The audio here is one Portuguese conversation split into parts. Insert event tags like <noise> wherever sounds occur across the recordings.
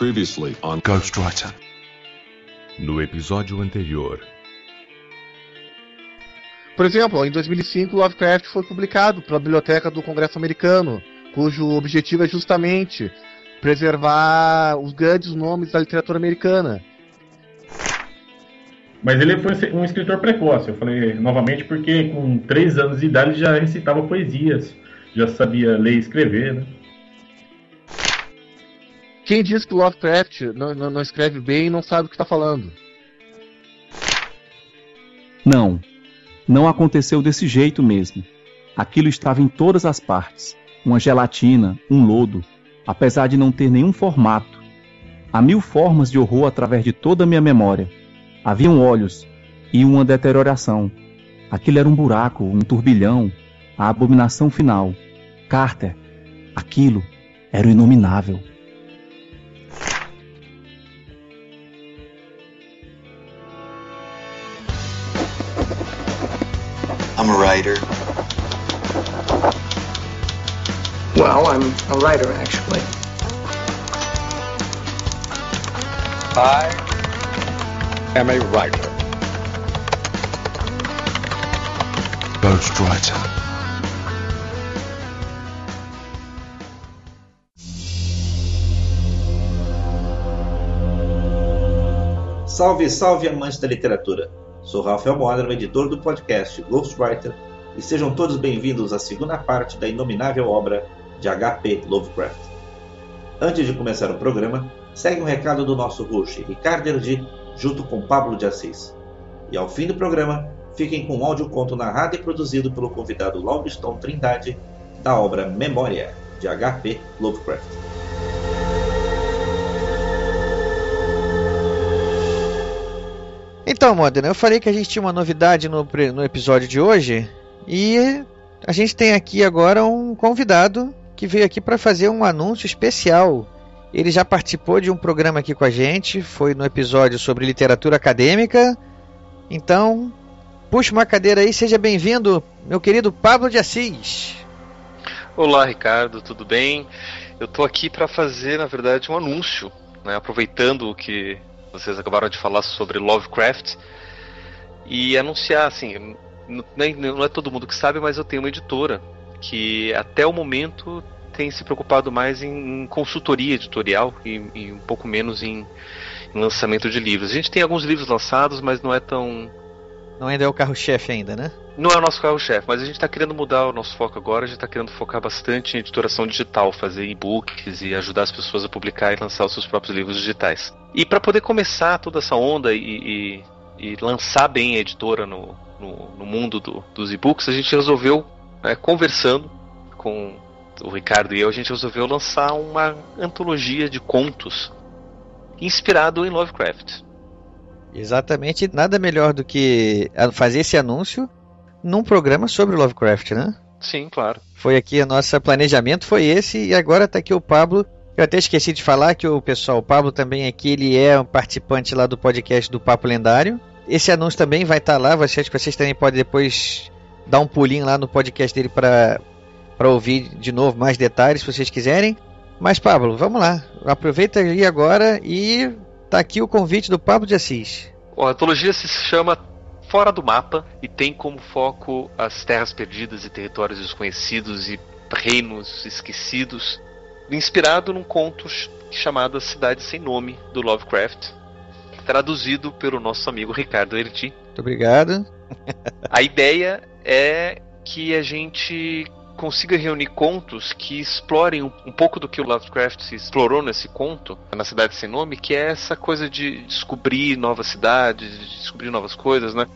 Previously on Ghostwriter. No episódio anterior. Por exemplo, em 2005, Lovecraft foi publicado pela Biblioteca do Congresso Americano, cujo objetivo é justamente preservar os grandes nomes da literatura americana. Mas ele foi um escritor precoce, eu falei novamente, porque com três anos de idade já recitava poesias, já sabia ler e escrever, né? Quem diz que Lovecraft não, não, não escreve bem não sabe o que está falando. Não, não aconteceu desse jeito mesmo. Aquilo estava em todas as partes. Uma gelatina, um lodo, apesar de não ter nenhum formato. Há mil formas de horror através de toda a minha memória. Haviam olhos e uma deterioração. Aquilo era um buraco, um turbilhão, a abominação final. Carter, aquilo era o inominável. Writer. Well, I'm a writer, actually. I am a writer. Ghostwriter. Salve, salve amantes da literatura. Sou Rafael Modern, editor do podcast Ghostwriter, e sejam todos bem-vindos à segunda parte da inominável obra de H.P. Lovecraft. Antes de começar o programa, segue um recado do nosso host, Ricardo Erdi, junto com Pablo de Assis. E ao fim do programa, fiquem com um audioconto narrado e produzido pelo convidado Lauriston Trindade, da obra Memória, de H.P. Lovecraft. Então, Modena, eu falei que a gente tinha uma novidade no, no episódio de hoje e a gente tem aqui agora um convidado que veio aqui para fazer um anúncio especial. Ele já participou de um programa aqui com a gente, foi no episódio sobre literatura acadêmica. Então, puxa uma cadeira aí, seja bem-vindo, meu querido Pablo de Assis. Olá, Ricardo, tudo bem? Eu tô aqui para fazer, na verdade, um anúncio, né? aproveitando o que vocês acabaram de falar sobre Lovecraft e anunciar, assim, não é todo mundo que sabe, mas eu tenho uma editora que até o momento tem se preocupado mais em, em consultoria editorial e, e um pouco menos em, em lançamento de livros. A gente tem alguns livros lançados, mas não é tão Não ainda é o carro-chefe ainda, né? não é o nosso carro-chefe, mas a gente está querendo mudar o nosso foco agora. A gente está querendo focar bastante em editoração digital, fazer e-books e ajudar as pessoas a publicar e lançar os seus próprios livros digitais. E para poder começar toda essa onda e, e- e lançar bem a editora no, no, no mundo do- dos e-books, a gente resolveu, né, conversando com o Ricardo e eu, a gente resolveu lançar uma antologia de contos inspirado em Lovecraft. Exatamente, nada melhor do que a- fazer esse anúncio num programa sobre Lovecraft, né? Sim, claro. Foi aqui a nossa planejamento foi esse e agora tá aqui o Pablo. Eu até esqueci de falar que o pessoal, o Pablo também aqui, ele é um participante lá do podcast do Papo Lendário. Esse anúncio também vai estar lá, vocês que vocês também podem depois dar um pulinho lá no podcast dele para para ouvir de novo mais detalhes, se vocês quiserem. Mas Pablo, vamos lá. Aproveita aí agora e tá aqui o convite do Pablo de Assis. Bom, a antologia se chama Fora do Mapa e tem como foco as terras perdidas e territórios desconhecidos e reinos esquecidos, inspirado num conto ch- chamado A Cidade Sem Nome, do Lovecraft, traduzido pelo nosso amigo Ricardo Erdi. Muito obrigado. A ideia é que a gente consiga reunir contos que explorem um, um pouco do que o Lovecraft se explorou nesse conto, na Cidade Sem Nome, que é essa coisa de descobrir novas cidades, de descobrir novas coisas, né?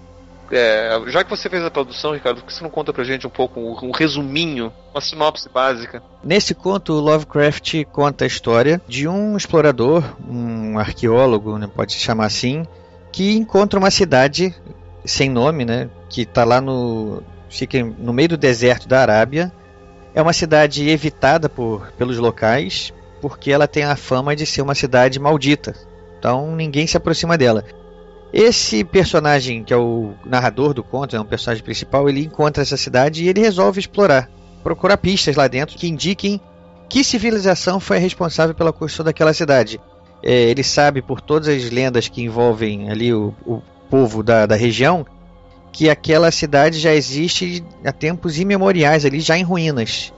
É, já que você fez a produção, Ricardo, por que você não conta pra gente um pouco, um, um resuminho, uma sinopse básica? Nesse conto, Lovecraft conta a história de um explorador, um arqueólogo, né, pode se chamar assim, que encontra uma cidade sem nome, né, que está lá no fica no meio do deserto da Arábia. É uma cidade evitada por pelos locais, porque ela tem a fama de ser uma cidade maldita. Então ninguém se aproxima dela. Esse personagem, que é o narrador do conto, é um personagem principal, ele encontra essa cidade e ele resolve explorar, procurar pistas lá dentro que indiquem que civilização foi responsável pela construção daquela cidade. é, ele sabe por todas as lendas que envolvem ali o, o povo da, da região que aquela cidade já existe há tempos imemoriais ali, já em ruínas.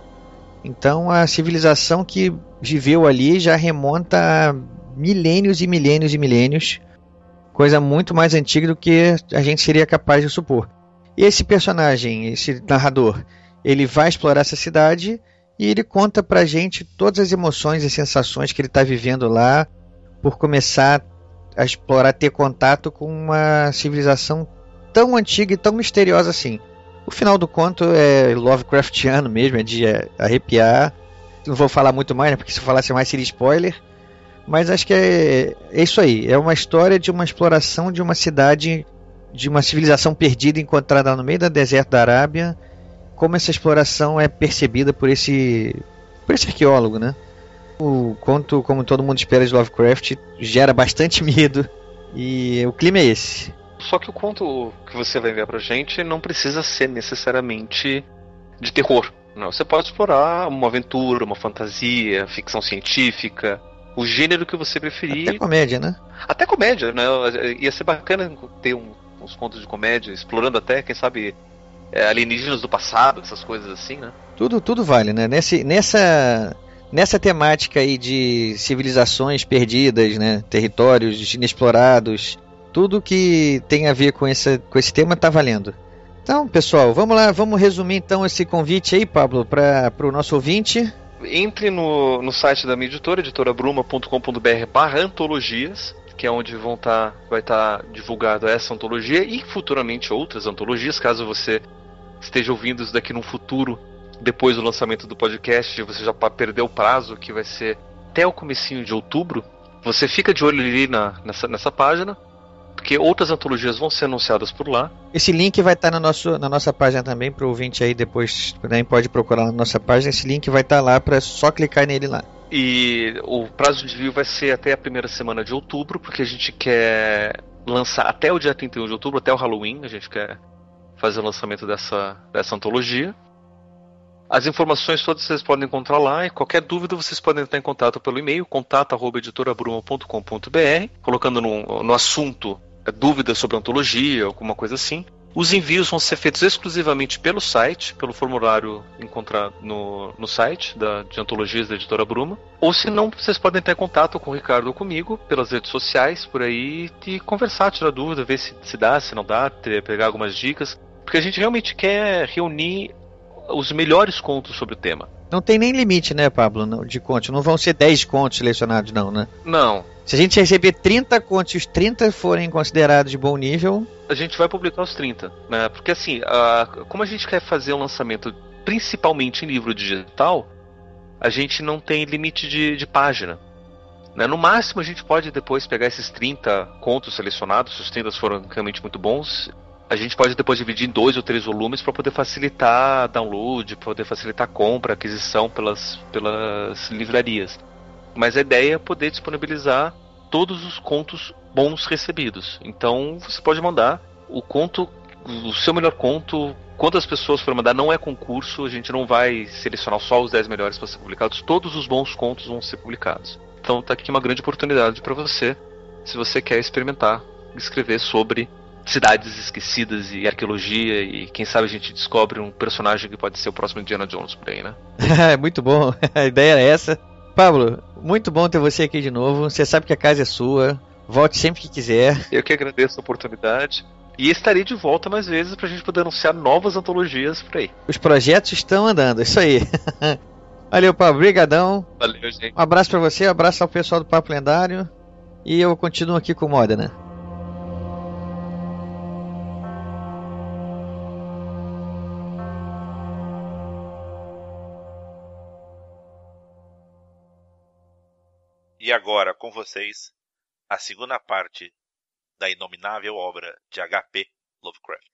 Então a civilização que viveu ali já remonta a milênios e milênios e milênios, coisa muito mais antiga do que a gente seria capaz de supor. Esse personagem, esse narrador, ele vai explorar essa cidade e ele conta pra gente todas as emoções e sensações que ele está vivendo lá por começar a explorar, ter contato com uma civilização tão antiga e tão misteriosa assim. O final do conto é Lovecraftiano mesmo, é de arrepiar. Não vou falar muito mais, né, porque se eu falasse mais seria spoiler. Mas acho que é, é isso aí. É uma história de uma exploração de uma cidade, de uma civilização perdida encontrada no meio do deserto da Arábia. Como essa exploração é percebida por esse, por esse arqueólogo, né? O conto, como todo mundo espera de Lovecraft, gera bastante <laughs> medo. E o clima é esse. Só que o conto que você vai enviar pra gente não precisa ser necessariamente de terror. Não, você pode explorar uma aventura, uma fantasia, ficção científica, o gênero que você preferir. Até comédia, né? Até comédia, né? Ia ser bacana ter um, uns contos de comédia, explorando até, quem sabe, é, alienígenas do passado, essas coisas assim, né? Tudo, tudo vale, né? Nesse, nessa, nessa temática aí de civilizações perdidas, né? Territórios inexplorados, tudo que tem a ver com esse, com esse tema está valendo. Então, pessoal, vamos lá, vamos resumir então esse convite aí, Pablo, para o nosso ouvinte. Entre no, no site da minha editora, editorabruma.com.br barra antologias, que é onde vão tá, vai estar tá divulgado essa antologia e futuramente outras antologias, caso você esteja ouvindo isso daqui no futuro, depois do lançamento do podcast, você já perdeu o prazo, que vai ser até o comecinho de outubro. Você fica de olho ali na, nessa, nessa página, porque outras antologias vão ser anunciadas por lá. Esse link vai estar tá na, na nossa página também, para o ouvinte aí depois também pode procurar na nossa página. Esse link vai estar tá lá para só clicar nele lá. E o prazo de envio vai ser até a primeira semana de outubro, porque a gente quer lançar até o dia 31 de outubro, até o Halloween, a gente quer fazer o lançamento dessa, dessa antologia. As informações todas vocês podem encontrar lá e qualquer dúvida vocês podem entrar em contato pelo e-mail contato@editorabruma.com.br, colocando no, no assunto dúvidas sobre antologia, alguma coisa assim. Os envios vão ser feitos exclusivamente pelo site, pelo formulário encontrado no, no site da, de antologias da editora Bruma. Ou se não, vocês podem entrar em contato com o Ricardo ou comigo pelas redes sociais, por aí, e conversar, tirar dúvida, ver se, se dá, se não dá, ter, pegar algumas dicas. Porque a gente realmente quer reunir os melhores contos sobre o tema. Não tem nem limite, né, Pablo, de contos. Não vão ser 10 contos selecionados, não, né? Não. Se a gente receber 30 contos e os 30 forem considerados de bom nível. A gente vai publicar os 30, né? Porque assim, a, como a gente quer fazer um lançamento principalmente em livro digital, a gente não tem limite de, de página. Né? No máximo, a gente pode depois pegar esses 30 contos selecionados, se os 30 foram realmente muito bons, a gente pode depois dividir em dois ou três volumes para poder facilitar download, poder facilitar compra, aquisição pelas, pelas livrarias. Mas a ideia é poder disponibilizar todos os contos bons recebidos. Então você pode mandar o conto, o seu melhor conto. Quantas pessoas for mandar não é concurso, a gente não vai selecionar só os 10 melhores para ser publicados, todos os bons contos vão ser publicados. Então tá aqui uma grande oportunidade para você, se você quer experimentar escrever sobre cidades esquecidas e arqueologia e quem sabe a gente descobre um personagem que pode ser o próximo Indiana Jones por aí, né? <laughs> É muito bom, <laughs> a ideia é essa. Pablo, muito bom ter você aqui de novo. Você sabe que a casa é sua. Volte sempre que quiser. Eu que agradeço a oportunidade. E estarei de volta mais vezes pra gente poder anunciar novas antologias por aí. Os projetos estão andando, isso aí. <laughs> Valeu, Pablo. Obrigadão. Valeu, gente. Um abraço para você, um abraço ao pessoal do Papo Lendário. E eu continuo aqui com o Modena. E agora com vocês a segunda parte da inominável obra de H.P. Lovecraft.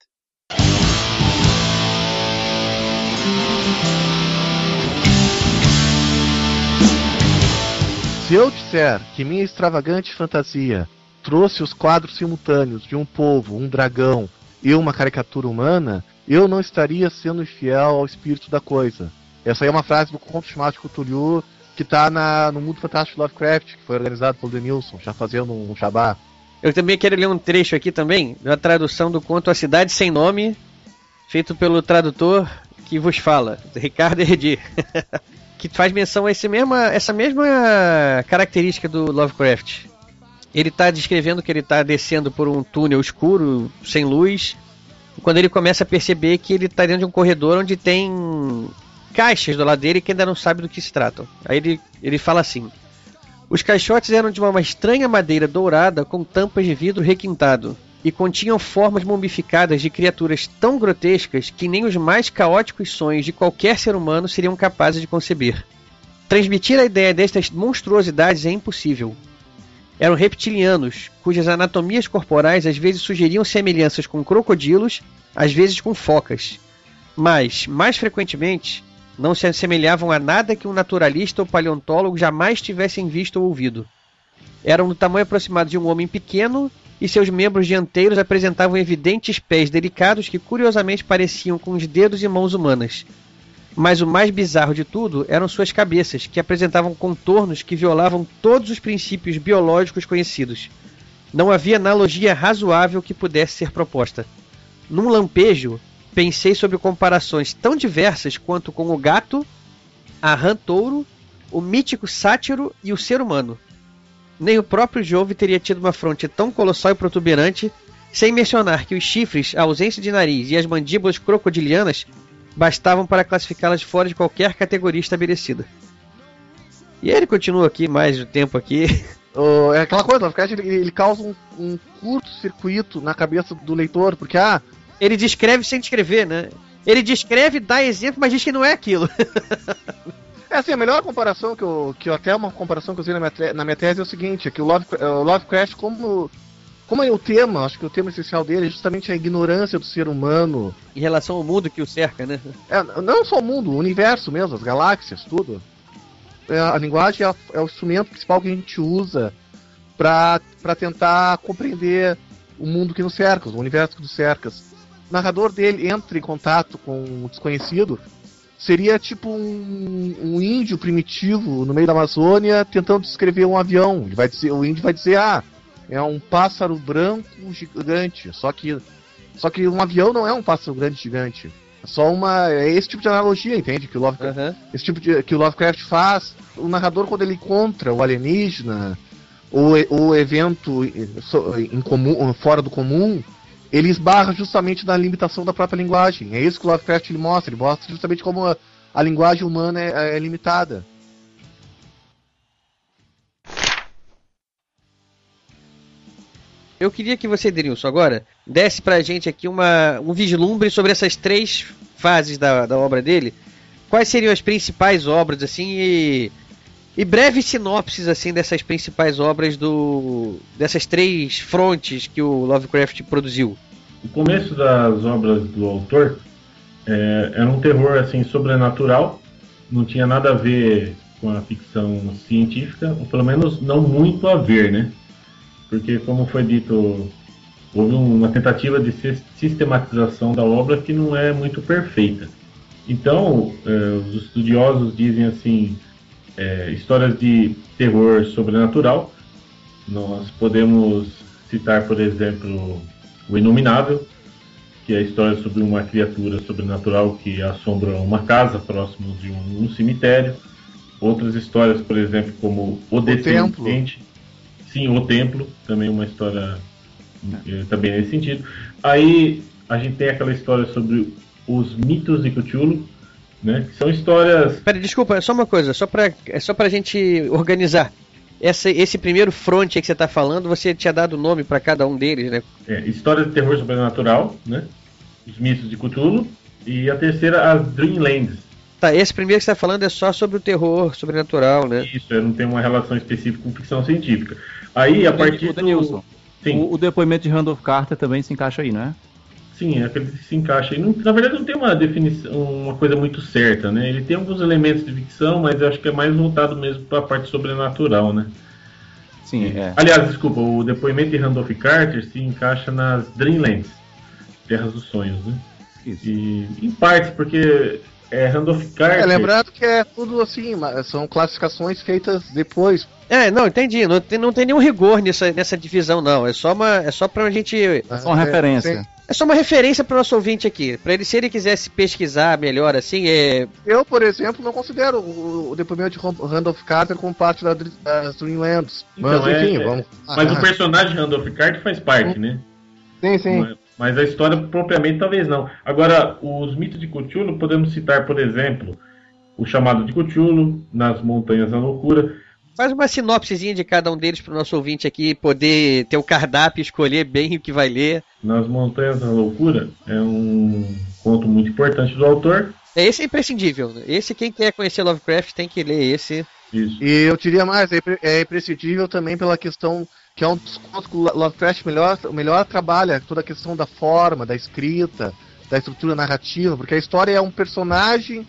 Se eu disser que minha extravagante fantasia trouxe os quadros simultâneos de um povo, um dragão e uma caricatura humana, eu não estaria sendo infiel ao espírito da coisa. Essa aí é uma frase do conto chamado Cthulhu que tá na, no Mundo Fantástico Lovecraft, que foi organizado pelo Denilson, já fazendo um jabá. Eu também quero ler um trecho aqui também, da tradução do conto A Cidade Sem Nome, feito pelo tradutor que vos fala, Ricardo Herdi, <laughs> que faz menção a esse mesma, essa mesma característica do Lovecraft. Ele está descrevendo que ele está descendo por um túnel escuro, sem luz, quando ele começa a perceber que ele está dentro de um corredor onde tem caixas do lado dele que ainda não sabe do que se tratam. Aí ele, ele fala assim: Os caixotes eram de uma estranha madeira dourada com tampas de vidro requintado e continham formas mumificadas de criaturas tão grotescas que nem os mais caóticos sonhos de qualquer ser humano seriam capazes de conceber. Transmitir a ideia destas monstruosidades é impossível. Eram reptilianos, cujas anatomias corporais às vezes sugeriam semelhanças com crocodilos, às vezes com focas. Mas, mais frequentemente, não se assemelhavam a nada que um naturalista ou paleontólogo jamais tivessem visto ou ouvido. Eram do tamanho aproximado de um homem pequeno e seus membros dianteiros apresentavam evidentes pés delicados que curiosamente pareciam com os dedos e mãos humanas. Mas o mais bizarro de tudo eram suas cabeças, que apresentavam contornos que violavam todos os princípios biológicos conhecidos. Não havia analogia razoável que pudesse ser proposta. Num lampejo, pensei sobre comparações tão diversas quanto com o gato, a rã touro, o mítico sátiro e o ser humano. Nem o próprio Jove teria tido uma fronte tão colossal e protuberante, sem mencionar que os chifres, a ausência de nariz e as mandíbulas crocodilianas bastavam para classificá-las fora de qualquer categoria estabelecida. E ele continua aqui mais um tempo aqui. <laughs> Oh, é aquela coisa, ele, ele causa um, um curto-circuito na cabeça do leitor, porque ah, ele descreve sem descrever, né? Ele descreve, dá exemplo, mas diz que não é aquilo. <laughs> é assim, a melhor comparação que eu, que eu até uma comparação que eu usei na minha, na minha tese é o seguinte, é que o, Love, o Lovecraft, como como é o tema, acho que o tema essencial dele é justamente a ignorância do ser humano. Em relação ao mundo que o cerca, né? É, não só o mundo, o universo mesmo, as galáxias, tudo. É, a linguagem é, é, o instrumento principal que a gente usa para tentar compreender o mundo que nos cerca, o universo que nos cerca narrador dele entra em contato com o desconhecido, seria tipo um, um, índio primitivo no meio da Amazônia tentando descrever um avião. Ele vai dizer, o índio vai dizer, ah, é um pássaro branco gigante. Só que, só que um avião não é um pássaro grande gigante. É só uma. É esse tipo de analogia, entende? Que o Lovecraft, uhum. esse tipo de, que o Lovecraft faz. O narrador, quando ele encontra o alienígena, o, o evento em comum, fora do comum, ele esbarra justamente na limitação da própria linguagem. É isso que o Lovecraft ele mostra. Ele mostra justamente como a, a linguagem humana é, é, limitada. Eu queria que você, Denilson, agora desse pra gente aqui uma, um vislumbre sobre essas três fases da, da obra dele. Quais seriam as principais obras, assim, e, e breves sinopses, assim, dessas principais obras do dessas três frontes que o Lovecraft produziu? O começo das obras do autor é, era um terror, assim, sobrenatural. Não tinha nada a ver com a ficção científica, ou pelo menos não muito a ver, né? Porque, como foi dito, houve uma tentativa de sistematização da obra que não é muito perfeita. Então, é, os estudiosos dizem assim, é, histórias de terror sobrenatural. Nós podemos citar, por exemplo, O Inominável, que é a história sobre uma criatura sobrenatural que assombra uma casa próximo de um, um cemitério. Outras histórias, por exemplo, como O, o Descendente. Sim, O Templo, também uma história é, também nesse sentido. Aí a gente tem aquela história sobre os mitos de Cthulhu, né? São histórias. Pera, desculpa, só uma coisa, só pra, é só pra gente organizar. Essa, esse primeiro front que você está falando, você tinha dado nome para cada um deles, né? É, história de terror sobrenatural, né? Os mitos de Cthulhu. E a terceira, as Dreamlands, Tá, esse primeiro que você está falando é só sobre o terror sobrenatural, né? Isso, não tem uma relação específica com ficção científica. Aí, a partir do... Sim. O, o, depoimento de Randolph Carter também se encaixa aí, né? Sim, é aquele que se encaixa. Não, na verdade, não tem uma definição, uma coisa muito certa, né? Ele tem alguns elementos de ficção, mas eu acho que é mais voltado mesmo para a parte sobrenatural, né? Sim, é. Aliás, desculpa, o depoimento de Randolph Carter se encaixa nas Dreamlands, Terras dos Sonhos, né? Isso. E, em partes, porque é Randolph Carter. É, lembrando que é tudo assim, são classificações feitas depois. É, não, entendi. Não tem, não tem nenhum rigor nessa, nessa divisão, não. É só uma. É só pra gente. É só uma é, referência. É só uma referência para o nosso ouvinte aqui. Para ele, se ele quisesse pesquisar melhor, assim, é. Eu, por exemplo, não considero o, o depoimento de Randolph Carter como parte da, das Dreamlands. Então, mas, enfim, é, vamos. Mas ah, o personagem Randolph Carter faz parte, né? Sim, sim. Mas, mas a história propriamente talvez não. Agora, os mitos de Cthulhu, podemos citar, por exemplo, o chamado de Cthulhu, nas Montanhas da Loucura, Faz uma sinopsezinha de cada um deles para o nosso ouvinte aqui poder ter o cardápio, escolher bem o que vai ler. Nas Montanhas da Loucura é um conto muito importante do autor. É esse é imprescindível. Né? Esse quem quer conhecer Lovecraft tem que ler esse. Isso. E eu diria mais, é, é imprescindível também pela questão que é um dos contos que o Lovecraft melhor, melhor trabalha, toda a questão da forma, da escrita, da estrutura narrativa, porque a história é um personagem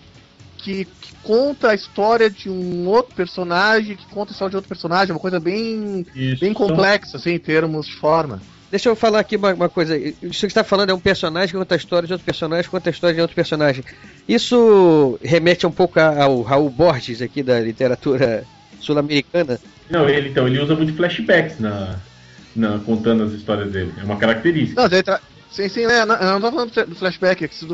que, que, conta a história de um outro personagem, que conta a história de outro personagem, uma coisa bem, bem complexa, assim, em termos de forma. Deixa eu falar aqui uma, uma coisa. Isso que você está falando é um personagem que conta a história de outro personagem, conta a história de outro personagem. Isso remete um pouco ao Raul Borges aqui da literatura sul-americana. Não, ele então ele usa muito flashbacks na, na contando as histórias dele. É uma característica. Não, ele, tra Sim, sim, é, não, eu não tô falando do flashback, é que se,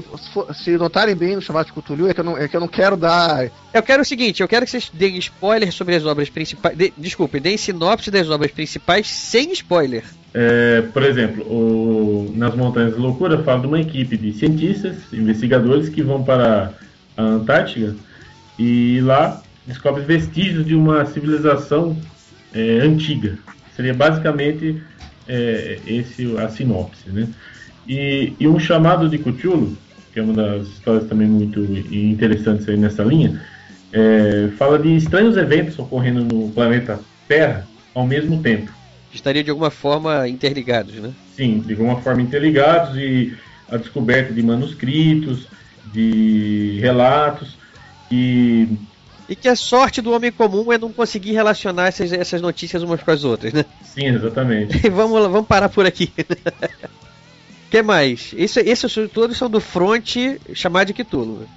se, notarem bem no chamado de Cthulhu, é que, eu não, é que eu não quero dar. Eu quero o seguinte, eu quero que vocês deem spoiler sobre as obras principais. De, desculpe, deem sinopse das obras principais sem spoiler. É, por exemplo, o, nas Montanhas da Loucura fala de uma equipe de cientistas, investigadores que vão para a Antártica e lá descobrem vestígios de uma civilização é, antiga. Seria basicamente é, esse a sinopse, né? E, e um chamado de Cthulhu, que é uma das histórias também muito interessantes aí nessa linha, é, fala de estranhos eventos ocorrendo no planeta Terra ao mesmo tempo. Estaria de alguma forma interligados, né? Sim, de alguma forma interligados e a descoberta de manuscritos, de relatos e e que a sorte do homem comum é não conseguir relacionar essas, essas notícias umas com as outras, né? Sim, exatamente. E <laughs> vamos, vamos parar por aqui <laughs> que mais? Isso, esses todos são do front chamado de Cthulhu.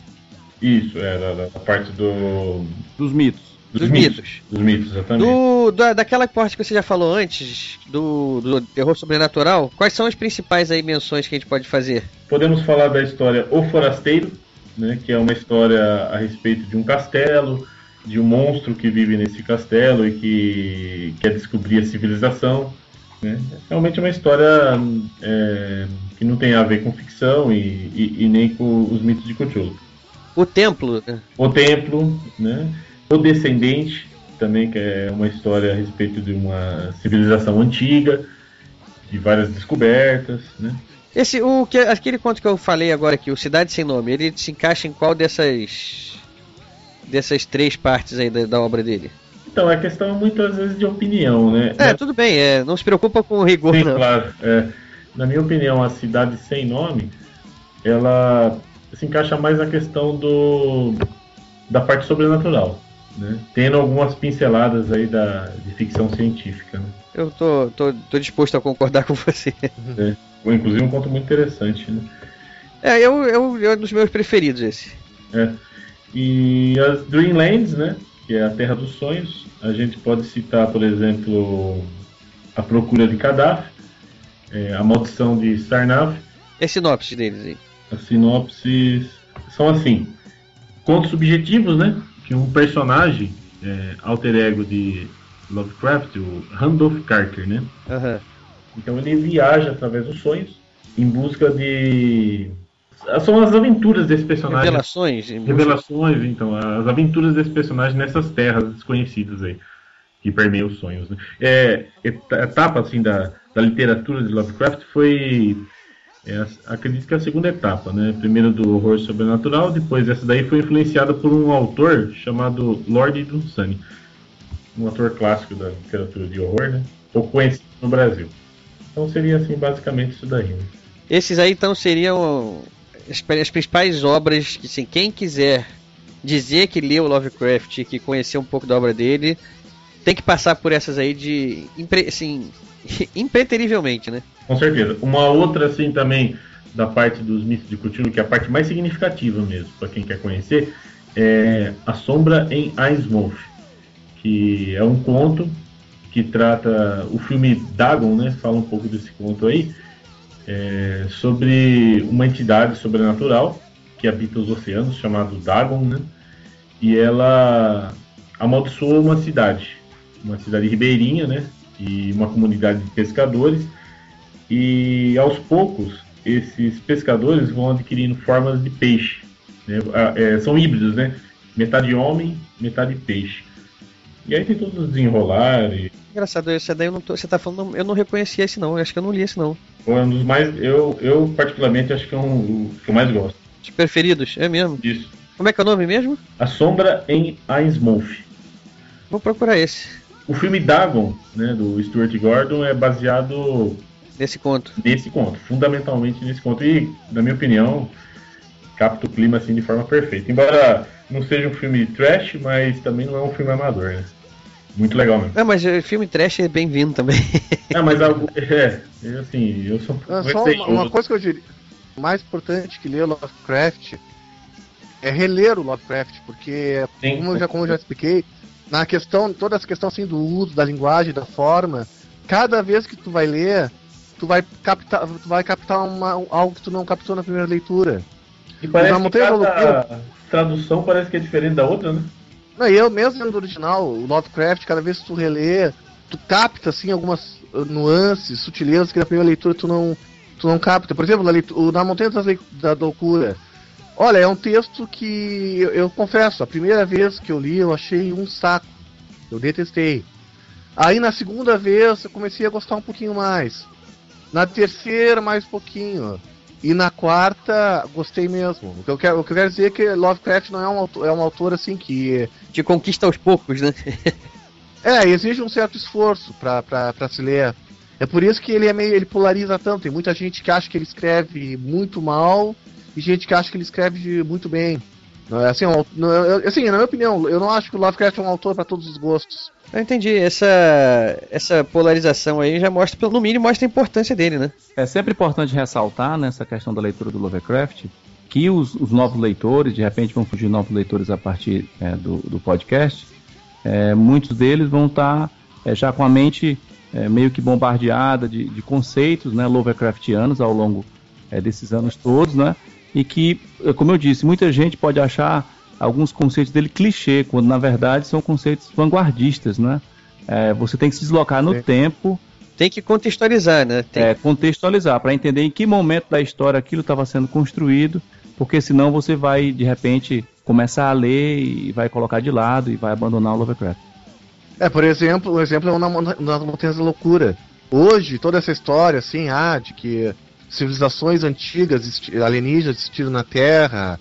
Isso, é, da, da parte do. Dos mitos. Dos, dos mitos. mitos. Dos mitos, exatamente. Do, da, daquela parte que você já falou antes, do, do terror sobrenatural, quais são as principais aí menções que a gente pode fazer? Podemos falar da história O Forasteiro, né, que é uma história a respeito de um castelo, de um monstro que vive nesse castelo e que quer descobrir a civilização. Né? Realmente é uma história é, que não tem a ver com ficção e, e, e, nem com os mitos de Cthulhu. O Templo. Né? O Templo, né? O Descendente, também, que é uma história a respeito de uma civilização antiga, de várias descobertas, né? Esse, o que, aquele conto que eu falei agora aqui, o Cidade Sem Nome, ele se encaixa em qual dessas dessas três partes aí da, da obra dele? Então, é questão muitas vezes de opinião, né? É, tudo bem, é, não se preocupa com o rigor, Sim, não. claro. É, na minha opinião, a cidade sem nome, ela se encaixa mais na questão do da parte sobrenatural, né? Tendo algumas pinceladas aí da, de ficção científica, né? Eu tô, tô, tô disposto a concordar com você. É, inclusive um conto muito interessante, né? É, eu, eu, é um dos meus preferidos esse. É. E as Dreamlands, né? que é a Terra dos Sonhos. A gente pode citar, por exemplo, A Procura de Kadhafi, é, A Maldição de Sarnath. E a sinopse deles aí? As sinopses são assim: contos subjetivos, né? Que um personagem, é, alter ego de Lovecraft, o Randolph Carter, né? Uhum. Então ele viaja através dos sonhos em busca de são as aventuras desse personagem. Revelações. Revelações, então. As aventuras desse personagem nessas terras desconhecidas aí. Que permeiam os sonhos. Né? É, etapa assim, da, da literatura de Lovecraft foi. É, acredito que é a segunda etapa, né? Primeiro do horror sobrenatural, depois essa daí foi influenciada por um autor chamado Lord Dunsany, um autor clássico da literatura de horror, né? Pouco conhecido no Brasil. Então seria assim basicamente isso daí. Né? Esses aí então seriam as, as principais obras que, assim, quem quiser dizer que leu Lovecraft, que conheceu um pouco da obra dele, tem que passar por essas aí de, assim, <laughs> impreterivelmente, né? Com certeza. Uma outra, assim, também, da parte dos mitos de Cthulhu, que é a parte mais significativa mesmo, para quem quer conhecer, é A Sombra em Innsmouth, que é um conto que trata o filme Dagon, né? Fala um pouco desse conto aí, é, sobre uma entidade sobrenatural que habita os oceanos, chamado Dagon, né? E ela amaldiçoou uma cidade, uma cidade ribeirinha, né? E uma comunidade de pescadores. E aos poucos, esses pescadores vão adquirindo formas de peixe. Né? É, são híbridos, né? Metade homem, metade peixe. E aí tem todos os desenrolar. E... Engraçado, esse daí eu não tô, você tá falando, eu não reconhecia esse não, eu acho que eu não li esse não. É um dos mais, eu, eu particularmente acho que é um que eu mais gosto. Os preferidos, é mesmo? Isso. Como é que é o nome mesmo? A Sombra em Innsmouth. Vou procurar esse. O filme Dagon, né, do Stuart Gordon, é baseado nesse conto. Nesse conto, fundamentalmente nesse conto. E, na minha opinião, capta o clima assim de forma perfeita. Embora não seja um filme trash, mas também não é um filme amador, né? Muito legal mesmo. É, mas o filme trash é bem-vindo também. <laughs> é, mas algo, é, assim, eu sou um Só uma, uma, coisa que eu diria, o mais importante que ler Lovecraft é reler o Lovecraft, porque Sim. como eu já como eu já expliquei, na questão, toda essa questão assim do uso da linguagem, da forma, cada vez que tu vai ler, tu vai captar, tu vai captar uma, algo que tu não captou na primeira leitura. E parece que cada tradução parece que é diferente da outra, né? Não, eu mesmo no original, o Lovecraft, cada vez que tu relê, tu capta assim algumas uh, nuances, sutilezas que na primeira leitura tu não, tu não capta. Por exemplo, na, na Montanha da Loucura. Olha, é um texto que eu, eu, confesso, a primeira vez que eu li eu achei um saco. Eu detestei. Aí na segunda vez eu comecei a gostar um pouquinho mais. Na terceira, mais pouquinho. E na quarta, gostei mesmo. O que eu quero, o que eu quero dizer é que Lovecraft não é um autor, é um autor assim que. Te conquista aos poucos, né? <laughs> é, exige um certo esforço para se ler. É por isso que ele é meio. ele polariza tanto. Tem muita gente que acha que ele escreve muito mal e gente que acha que ele escreve muito bem. Assim, assim, na minha opinião, eu não acho que o Lovecraft é um autor para todos os gostos. Eu entendi. Essa, essa polarização aí já mostra, no mínimo, mostra a importância dele, né? É sempre importante ressaltar nessa questão da leitura do Lovecraft que os, os novos leitores, de repente vão surgir novos leitores a partir é, do, do, podcast, é, muitos deles vão estar tá, é, já com a mente é, meio que bombardeada de, de, conceitos né, Lovecraftianos ao longo é, desses anos todos, né? E que, como eu disse, muita gente pode achar alguns conceitos dele clichê, quando na verdade são conceitos vanguardistas, né? É, você tem que se deslocar no tempo. Tem que contextualizar, né? Tem... É, contextualizar, para entender em que momento da história aquilo estava sendo construído, porque senão você vai, de repente, começar a ler e vai colocar de lado e vai abandonar o Lovecraft. É, por exemplo, o exemplo é o nas Montanhas da Loucura. Hoje, toda essa história, assim, ah, de que civilizações antigas alienígenas existiram na Terra,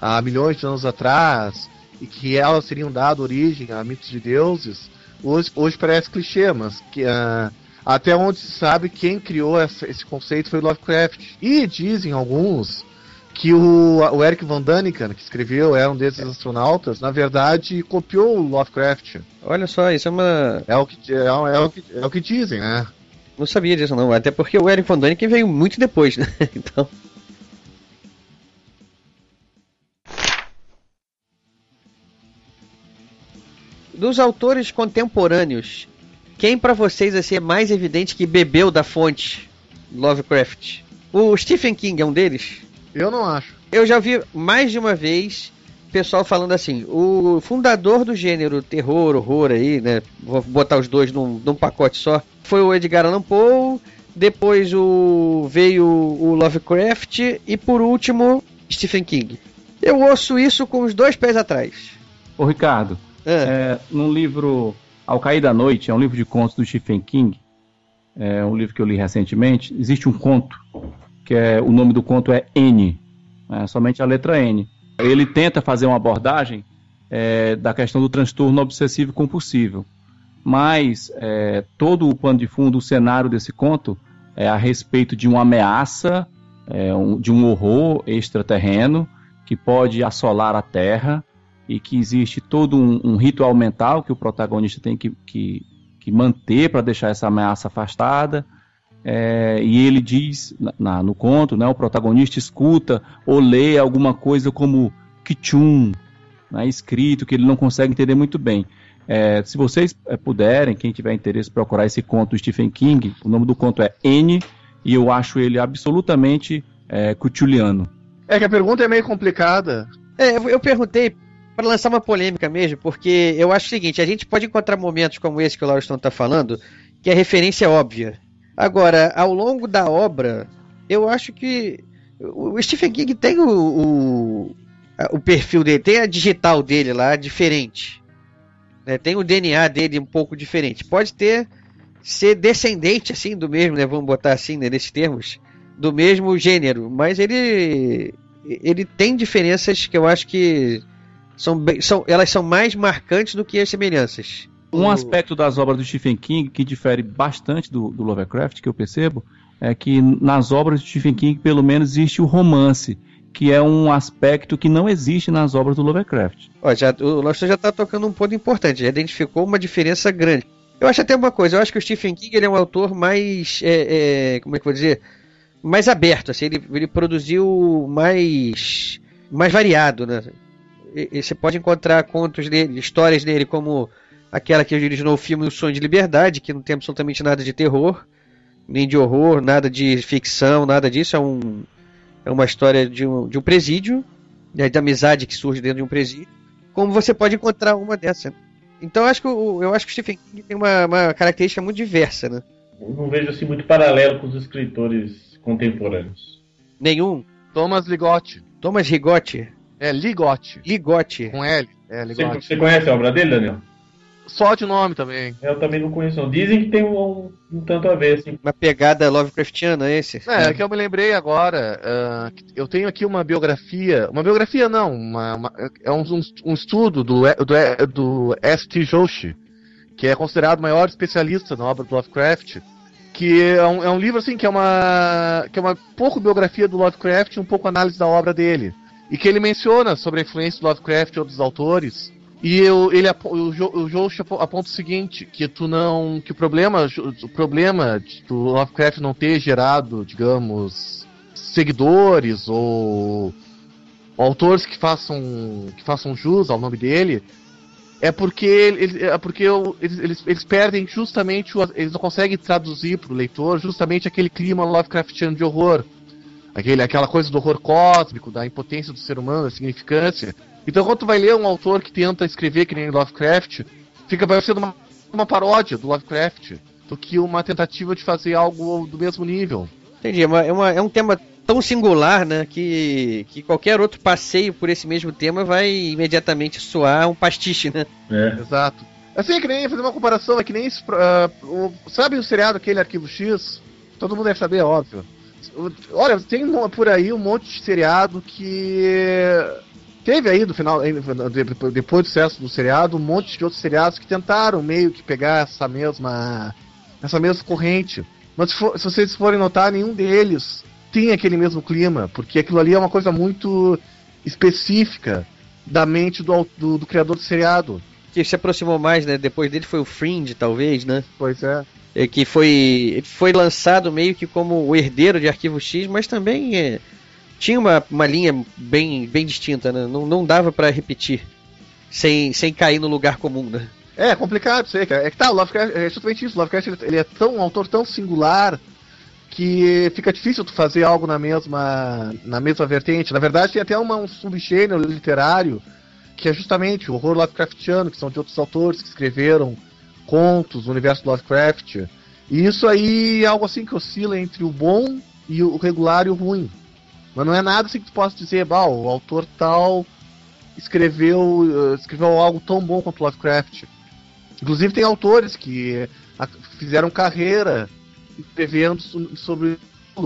há milhões de anos atrás e que elas teriam dado origem a mitos de deuses, hoje, hoje parece clichê, mas que, uh, até onde se sabe quem criou essa, esse conceito foi Lovecraft. E dizem alguns que o, o Eric Von Daniken, que escreveu Era um desses astronautas, na verdade copiou o Lovecraft. Olha só, isso é uma. É o que, é, é o que, é o que dizem, né? Não sabia disso, não. Até porque o Eric Von Daniken veio muito depois, né? <laughs> Então. Dos autores contemporâneos, quem para vocês assim, é mais evidente que bebeu da fonte Lovecraft? O Stephen King é um deles? Eu não acho. Eu já vi mais de uma vez pessoal falando assim: o fundador do gênero terror, horror aí, né? Vou botar os dois num, num pacote só. Foi o Edgar Allan Poe, depois o veio o Lovecraft e por último Stephen King. Eu ouço isso com os dois pés atrás. Ô Ricardo, é. É, num livro Ao Cair da Noite, é um livro de contos do Stephen King, é um livro que eu li recentemente, existe um conto, que é o nome do conto é N, é, somente a letra N. Ele tenta fazer uma abordagem é, da questão do transtorno obsessivo compulsivo, mas é, todo o pano de fundo, o cenário desse conto é a respeito de uma ameaça, é, um, de um horror extraterreno que pode assolar a Terra e que existe todo um, um ritual mental que o protagonista tem que, que, que manter para deixar essa ameaça afastada. É, e ele diz na, no conto, né, o protagonista escuta ou lê alguma coisa como Kichun, né, escrito, que ele não consegue entender muito bem. É, se vocês é, puderem, quem tiver interesse, procurar esse conto do Stephen King, o nome do conto é N, e eu acho ele absolutamente é, cutuliano. É que a pergunta é meio complicada. É, eu perguntei para lançar uma polêmica mesmo, porque eu acho o seguinte: a gente pode encontrar momentos como esse que o Lauriston está falando, que a referência é óbvia. Agora, ao longo da obra, eu acho que o Stephen King tem o, o, o perfil dele, tem a digital dele lá diferente. Né? Tem o DNA dele um pouco diferente. Pode ter ser descendente assim do mesmo, né? Vamos botar assim né, nesses termos, do mesmo gênero, mas ele ele tem diferenças que eu acho que são, são elas são mais marcantes do que as semelhanças. Um aspecto das obras do Stephen King que difere bastante do, do Lovecraft, que eu percebo, é que nas obras do Stephen King, pelo menos, existe o romance, que é um aspecto que não existe nas obras do Lovecraft. Ó, já, o Lester já está tocando um ponto importante, já identificou uma diferença grande. Eu acho até uma coisa, eu acho que o Stephen King ele é um autor mais. É, é, como é que eu vou dizer? Mais aberto, assim, ele, ele produziu mais. mais variado, né? E, e você pode encontrar contos dele, histórias dele como aquela que originou o filme O Sonho de Liberdade, que não tem absolutamente nada de terror, nem de horror, nada de ficção, nada disso. É, um, é uma história de um, de um presídio, né, de amizade que surge dentro de um presídio. Como você pode encontrar uma dessa. Então eu acho que o, eu acho que o Stephen King tem uma, uma característica muito diversa, né? Eu não vejo assim muito paralelo com os escritores contemporâneos. Nenhum? Thomas Ligotti. Thomas Ligotti? É, Ligotti. Ligotti. Com L. É, Ligotti. Você, você conhece a obra dele, Daniel? Só de nome também. Eu também não conheço. Não. Dizem que tem um, um, um, tanto a ver, assim. Uma pegada Lovecraftiana, esse? É, é que eu me lembrei agora. Uh, eu tenho aqui uma biografia. Uma biografia não, uma, uma, é um, um, estudo do, do, do S.T. Joshi, que é considerado o maior especialista na obra do Lovecraft. Que é um, é um livro assim que é uma. que é uma pouco biografia do Lovecraft e um pouco análise da obra dele. E que ele menciona sobre a influência do Lovecraft e outros autores e eu, ele, o, o Josh aponta o seguinte, que tu não, que o problema, o problema do Lovecraft não ter gerado, digamos, seguidores ou, autores que façam, que façam jus ao nome dele, é porque, ele, é porque eles, eles, eles, perdem justamente, o, eles não conseguem traduzir para o leitor justamente aquele clima Lovecraftiano de horror. Aquele, aquela coisa do horror cósmico, da impotência do ser humano, da significância. Então, quando tu vai ler um autor que tenta escrever que nem Lovecraft, fica parecendo uma, uma paródia do Lovecraft do que uma tentativa de fazer algo do mesmo nível. Entendi, é, uma, é, uma, é um tema tão singular, né, que, que qualquer outro passeio por esse mesmo tema vai imediatamente soar um pastiche, né? É. Exato. Assim, é que nem fazer uma comparação, é que nem. Uh, o, sabe o seriado aquele Arquivo X? Todo mundo deve saber, é óbvio. Olha, tem por aí um monte de seriado que Teve aí, no final, depois do sucesso do seriado, um monte de outros seriados que tentaram meio que pegar essa mesma, essa mesma corrente. Mas se, for, se vocês forem notar, nenhum deles tem aquele mesmo clima, porque aquilo ali é uma coisa muito específica da mente do, do, do criador do seriado. Que se aproximou mais, né? Depois dele foi o Fringe, talvez, né? Pois é. é que foi, foi lançado meio que como o herdeiro de Arquivo X, mas também é, tinha uma, uma linha bem, bem distinta, né? Não, não dava para repetir sem, sem cair no lugar comum, né? É, complicado aí, cara. É que tá, o Lovecraft, é justamente isso. O Lovecraft ele é tão um autor tão singular que fica difícil tu fazer algo na mesma na mesma vertente. Na verdade, tem até uma, um subgênero literário que é justamente o horror Lovecraftiano, que são de outros autores que escreveram contos no universo do Lovecraft. E isso aí é algo assim que oscila entre o bom e o regular e o ruim. Mas não é nada assim que tu possa dizer, bah, o autor tal escreveu, uh, escreveu algo tão bom quanto Lovecraft. Inclusive tem autores que fizeram carreira escrevendo sobre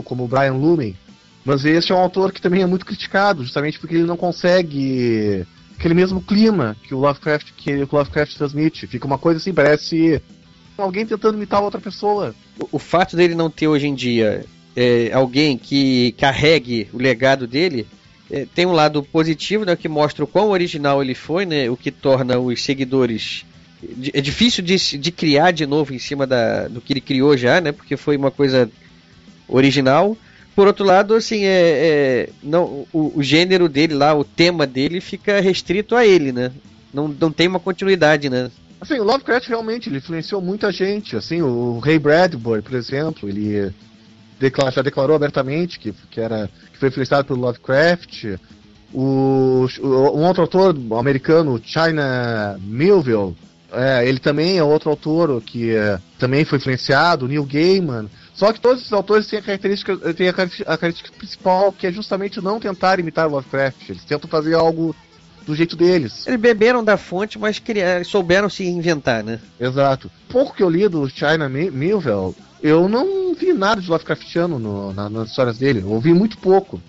como o Brian Lumen. Mas esse é um autor que também é muito criticado, justamente porque ele não consegue aquele mesmo clima que o Lovecraft que o Lovecraft transmite. Fica uma coisa assim, parece alguém tentando imitar outra pessoa. O, o fato dele não ter hoje em dia é, alguém que carregue o legado dele, é, tem um lado positivo, né, que mostra o quão original ele foi, né, o que torna os seguidores é difícil de, de criar de novo em cima da, do que ele criou já, né? Porque foi uma coisa original. Por outro lado, assim, é, é não, o, o, gênero dele lá, o tema dele fica restrito a ele, né? Não, não tem uma continuidade, né? Assim, o Lovecraft realmente ele influenciou muita gente. Assim, o Ray Bradbury, por exemplo, ele declara, já declarou abertamente que, que, era, que foi influenciado pelo Lovecraft. O, um outro autor americano, China Millville, é, ele também é outro autor que é, também foi influenciado, Neil Gaiman. Só que todos esses autores têm a característica, têm a, a característica principal, que é justamente não tentar imitar Lovecraft. Eles tentam fazer algo do jeito deles. Eles beberam da fonte, mas criaram, souberam se inventar, né? Exato. Pouco que eu li do China Millville, eu não vi nada de Lovecraftiano no, na, nas histórias dele. Eu ouvi muito pouco.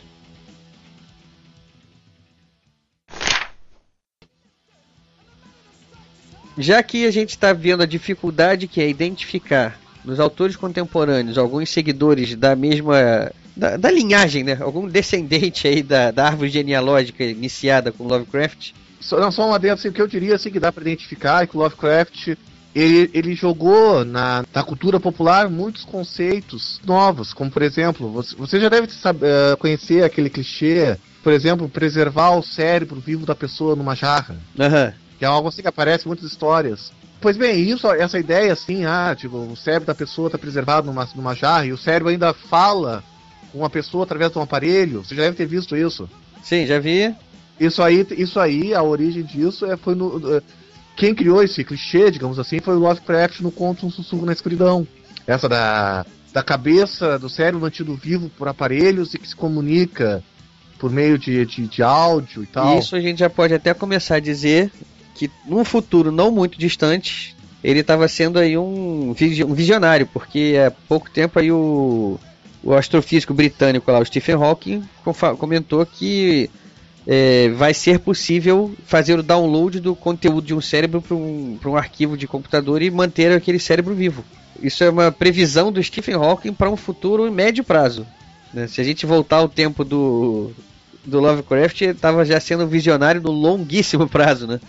Já que a gente está vendo a dificuldade que é identificar nos autores contemporâneos alguns seguidores da mesma da, da, linhagem, né? Algum descendente aí da, da árvore genealógica iniciada com Lovecraft. Só, não, só uma dentro, assim, que eu diria assim, que dá para identificar é que o Lovecraft ele, ele jogou na, na, cultura popular muitos conceitos novos, como por exemplo, você, você já deve saber, uh, conhecer aquele clichê, por exemplo, preservar o cérebro vivo da pessoa numa jarra. Uhum. Que é algo assim que aparece em muitas histórias. Pois bem, isso, essa ideia assim, ah, tipo, o cérebro da pessoa está preservado numa, numa jarra e o cérebro ainda fala com uma pessoa através de um aparelho. Você já deve ter visto isso. Sim, já vi. Isso aí, isso aí, a origem disso é foi no uh, quem criou esse clichê, digamos assim, foi o Lovecraft no conto Um Sussurro na Escuridão. Essa da, da cabeça do cérebro mantido vivo por aparelhos e que se comunica por meio de, de, de áudio e tal. Isso a gente já pode até começar a dizer que num futuro não muito distante ele estava sendo aí um, um visionário, porque há pouco tempo aí o, o astrofísico britânico lá, o Stephen Hawking, comentou que é, vai ser possível fazer o download do conteúdo de um cérebro para um, um arquivo de computador e manter aquele cérebro vivo. Isso é uma previsão do Stephen Hawking para um futuro em médio prazo. Né? Se a gente voltar ao tempo do, do Lovecraft, ele estava já sendo visionário no longuíssimo prazo, né?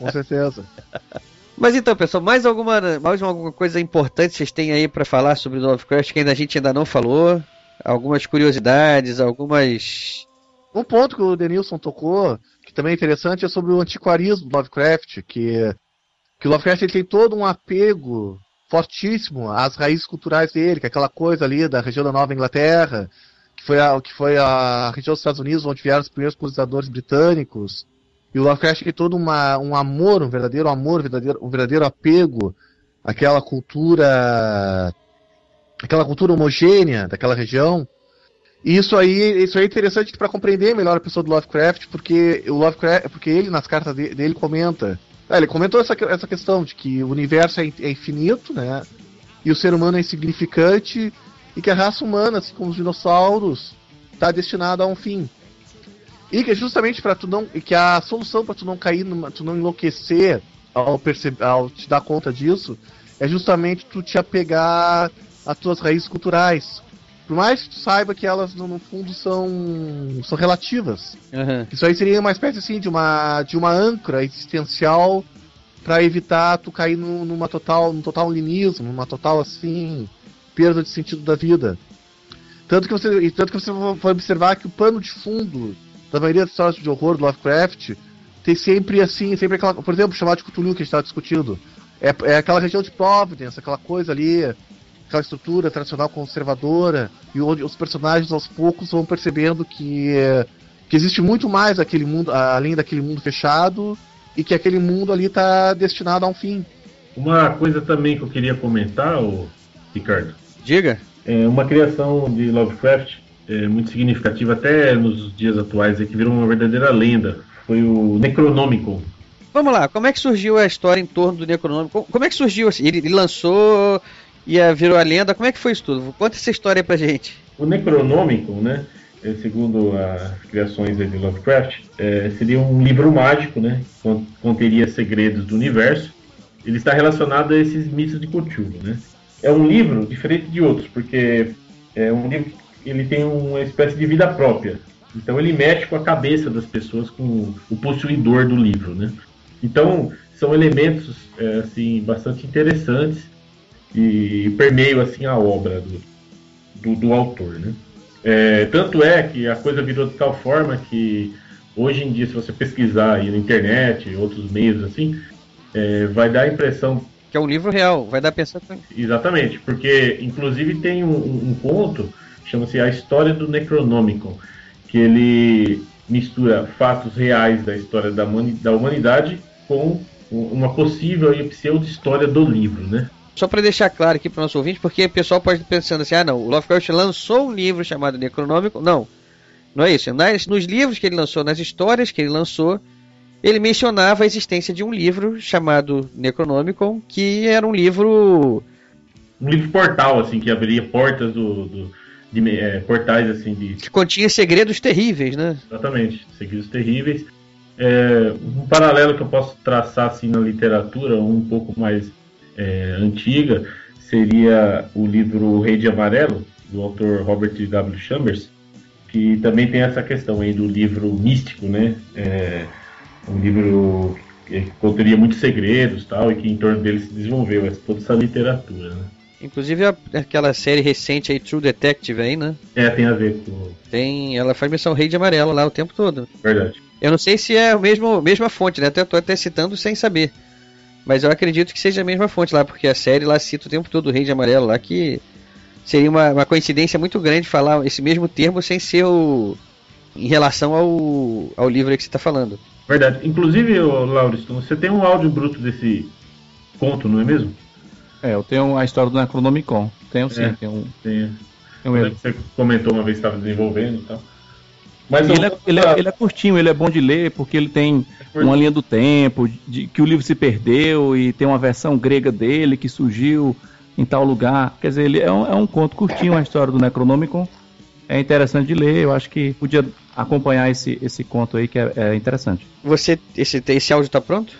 Com certeza. <laughs> Mas então, pessoal, mais alguma, mais alguma coisa importante vocês têm aí para falar sobre o Lovecraft que ainda a gente ainda não falou? Algumas curiosidades, algumas. Um ponto que o Denilson tocou, que também é interessante, é sobre o antiquarismo do Lovecraft, que, que o Lovecraft ele tem todo um apego fortíssimo às raízes culturais dele, que é aquela coisa ali da região da Nova Inglaterra, que foi a, que foi a região dos Estados Unidos onde vieram os primeiros colonizadores britânicos, e o Lovecraft tem todo uma, um amor, um verdadeiro amor, um verdadeiro, um verdadeiro apego àquela cultura, aquela cultura homogênea daquela região. Isso aí, isso aí é interessante para compreender melhor a pessoa do Lovecraft, porque o Lovecraft, porque ele nas cartas dele, comenta, é, ele comentou essa, essa questão de que o universo é, é infinito, né? E o ser humano é insignificante e que a raça humana, assim como os dinossauros, está destinada a um fim. E que é justamente para tu não. que a solução para tu não cair, numa, tu não enlouquecer ao, perceber, ao te dar conta disso, é justamente tu te apegar às tuas raízes culturais. Por mais que tu saiba que elas no, no fundo são, são relativas. Uhum. Isso aí seria uma espécie assim de uma, de uma âncora existencial para evitar tu cair no, numa total, num total linismo, numa total assim perda de sentido da vida. Tanto que você, tanto que você vai observar que o pano de fundo da maioria das histórias de horror do Lovecraft, tem sempre assim, sempre aquela. Por exemplo, chamado de Cthulhu que a gente estava discutindo. É, é aquela região de Providence, aquela coisa ali, aquela estrutura tradicional conservadora, e onde os personagens aos poucos vão percebendo que, que existe muito mais aquele mundo, além daquele mundo fechado, e que aquele mundo ali está destinado a um fim. Uma coisa também que eu queria comentar, Ricardo. Diga. É uma criação de Lovecraft é, muito significativa até nos dias atuais, é que virou uma verdadeira lenda. Foi o Necronômico. Vamos lá, como é que surgiu a história em torno do Necronômico? Como é que surgiu assim? Ele lançou e virou a lenda. Como é que foi isso tudo? Conta essa história pra gente. O Necronômico, né? É, segundo as criações de Lovecraft, é, seria um livro mágico, né? Conteria segredos do universo. Ele está relacionado a esses mitos de Cthulhu, né? É um livro diferente de outros, porque é um livro ele tem uma espécie de vida própria. Então ele mexe com a cabeça das pessoas, com o possuidor do livro, né? Então são elementos é, assim bastante interessantes e permeiam assim a obra do, do, do autor, né? É, tanto é que a coisa virou de tal forma que hoje em dia, se você pesquisar aí na internet, outros meios assim, é, vai dar a impressão que é um livro real, vai dar a pensar Exatamente, porque inclusive tem um, um conto chama-se A História do Necronomicon, que ele mistura fatos reais da história da, da humanidade com uma possível e pseudo-história do livro, né? Só para deixar claro aqui para o nosso ouvinte, porque o pessoal pode estar pensando assim, ah não, o Lovecraft lançou um livro chamado Necronômico. Não, não é isso. Nas, nos livros que ele lançou, nas histórias que ele lançou, ele mencionava a existência de um livro chamado Necronomicon, que era um livro... Um livro portal, assim, que abria portas do, do de é, portais assim de que continha segredos terríveis, né? Exatamente, segredos terríveis. É, um paralelo que eu posso traçar assim na literatura um pouco mais é, antiga seria o livro O Rei de Amarelo do autor Robert W. Chambers, que também tem essa questão aí do livro místico, né? É, um livro que conteria muitos segredos tal e que em torno dele se desenvolveu toda essa literatura, né? Inclusive aquela série recente aí, True Detective aí, né? É, tem a ver com. Tem. Ela faz missão Rei de Amarelo lá o tempo todo. Verdade. Eu não sei se é a mesma, mesma fonte, né? Até tô até citando sem saber. Mas eu acredito que seja a mesma fonte lá, porque a série lá cita o tempo todo o Rei de Amarelo lá, que seria uma, uma coincidência muito grande falar esse mesmo termo sem ser o. em relação ao, ao livro que você está falando. Verdade. Inclusive, Lauriston, você tem um áudio bruto desse conto, não é mesmo? É, eu tenho a história do Necronomicon. Tenho sim, é, um. Tem. Tem um você comentou uma vez que estava desenvolvendo e tal. Mas ele, é, ele, é, ele, é, curtinho, ele é bom de ler, porque ele tem é uma linha do tempo, de, que o livro se perdeu e tem uma versão grega dele que surgiu em tal lugar. Quer dizer, ele é um, é um conto curtinho, a história do Necronomicon. É interessante de ler, eu acho que podia acompanhar esse, esse conto aí que é, é interessante. Você, esse, esse áudio está pronto?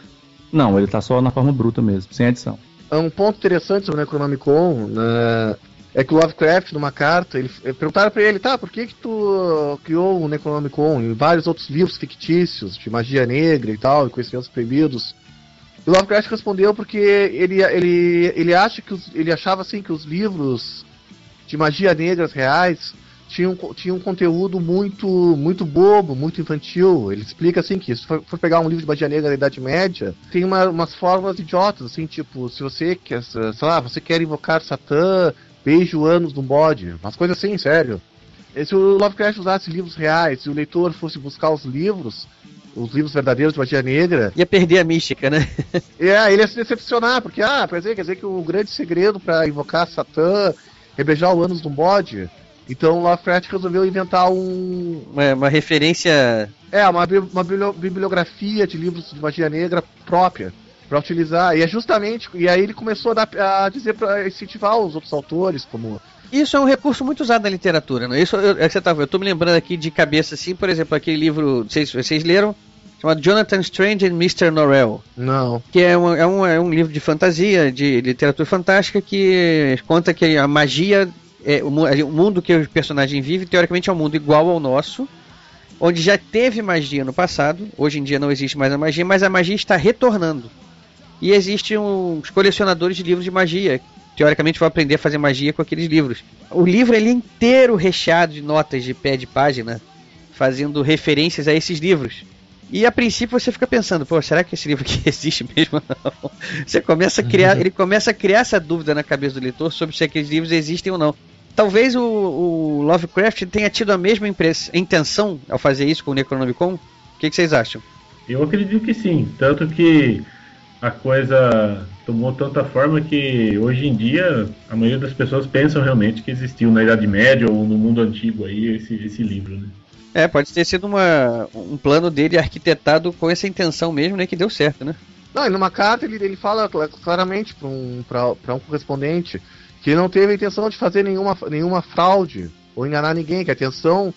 Não, ele está só na forma bruta mesmo, sem edição. É um ponto interessante sobre o Necronomicon né, é que o Lovecraft, numa carta, ele, perguntaram para ele, tá, por que que tu criou o Necronomicon e vários outros livros fictícios de magia negra e tal, e conhecimentos proibidos? E o Lovecraft respondeu porque ele, ele, ele acha que os, ele achava assim que os livros de magia negras reais tinha um, tinha um conteúdo muito muito bobo, muito infantil. Ele explica assim que se for, for pegar um livro de magia negra da Idade Média, tem uma, umas fórmulas idiotas, assim, tipo, se você quer, sei lá, você quer invocar Satã, beije o ânus de um bode, umas coisas assim, sério. E se o Lovecraft usasse livros reais, se o leitor fosse buscar os livros, os livros verdadeiros de magia negra. Ia perder a mística, né? <laughs> é, ele ia se decepcionar, porque, ah, quer dizer, quer dizer que o grande segredo para invocar Satã é beijar o ânus de um bode então o Lovecraft resolveu inventar um. Uma, uma referência. É, uma, uma bibliografia de livros de magia negra própria para utilizar. E é justamente. E aí ele começou a, dar, a dizer para incentivar os outros autores, como. Isso é um recurso muito usado na literatura, não é? Isso eu, é que você tá, eu tô me lembrando aqui de cabeça assim, por exemplo, aquele livro, se vocês leram, chamado Jonathan Strange and Mr. Norrell. Não. Que é um, é um, é um livro de fantasia, de literatura fantástica, que conta que a magia é, o, o, mundo que o personagem vive, teoricamente, é um mundo igual ao nosso, onde já teve magia no passado, hoje em dia não existe mais a magia, mas a magia está retornando. E existem uns colecionadores de livros de magia, teoricamente vão aprender a fazer magia com aqueles livros. O livro ele é inteiro recheado de notas de pé de página, fazendo referências a esses livros. E a princípio você fica pensando, pô, será que esse livro aqui <laughs> existe mesmo? Você começa a criar, ele começa a criar essa dúvida na cabeça do leitor sobre se aqueles livros existem ou não. Talvez o, o Lovecraft tenha tido a mesma intenção ao fazer isso com o Necronomicon. O que, que vocês acham? Eu acredito que sim, tanto que a coisa tomou tanta forma que hoje em dia a maioria das pessoas pensam realmente que existiu na Idade Média ou no mundo antigo aí esse, esse livro, né? É, pode ter sido uma, um plano dele arquitetado com essa intenção mesmo, né? Que deu certo, né? Não, e numa carta ele, ele fala claramente para um, um correspondente que não teve a intenção de fazer nenhuma, nenhuma fraude ou enganar ninguém, que a intenção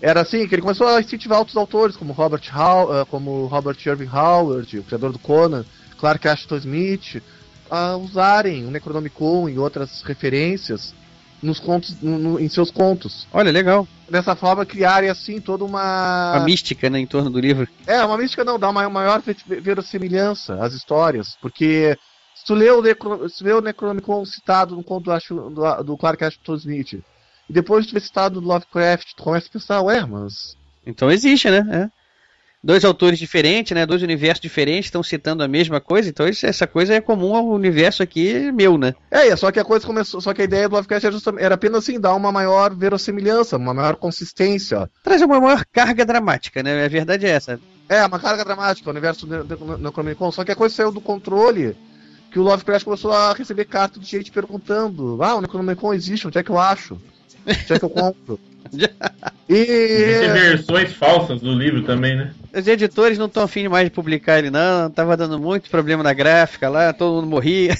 era assim, que ele começou a incentivar outros autores, como Robert, How, uh, como Robert Irving Howard, o criador do Conan, Clark Ashton Smith, a usarem o Necronomicon e outras referências nos contos, no, no, em seus contos. Olha, legal. Dessa forma, criarem assim toda uma. Uma mística, né, em torno do livro. É, uma mística não, dá uma maior verossimilhança às histórias, porque se tu lê o, Necro, se lê o Necronomicon citado no conto do, do, do Clark Ashton Smith, e depois de tu ver citado do Lovecraft, tu começa a pensar, ué, mas. Então existe, né? É. Dois autores diferentes, né? Dois universos diferentes estão citando a mesma coisa, então isso, essa coisa é comum ao universo aqui meu, né? É, só que a coisa começou. Só que a ideia do Lovecraft era apenas assim, dar uma maior verossimilhança, uma maior consistência. Traz uma maior carga dramática, né? A verdade é essa. É, uma carga dramática, o universo do Necronomicon. Só que a coisa saiu do controle que o Lovecraft começou a receber cartas de gente perguntando: Ah, o Necronomicon existe, onde é que eu acho? É que eu compro? <laughs> e... Existem versões falsas do livro também, né? Os editores não estão afim demais de publicar ele, não. Tava dando muito problema na gráfica lá, todo mundo morria.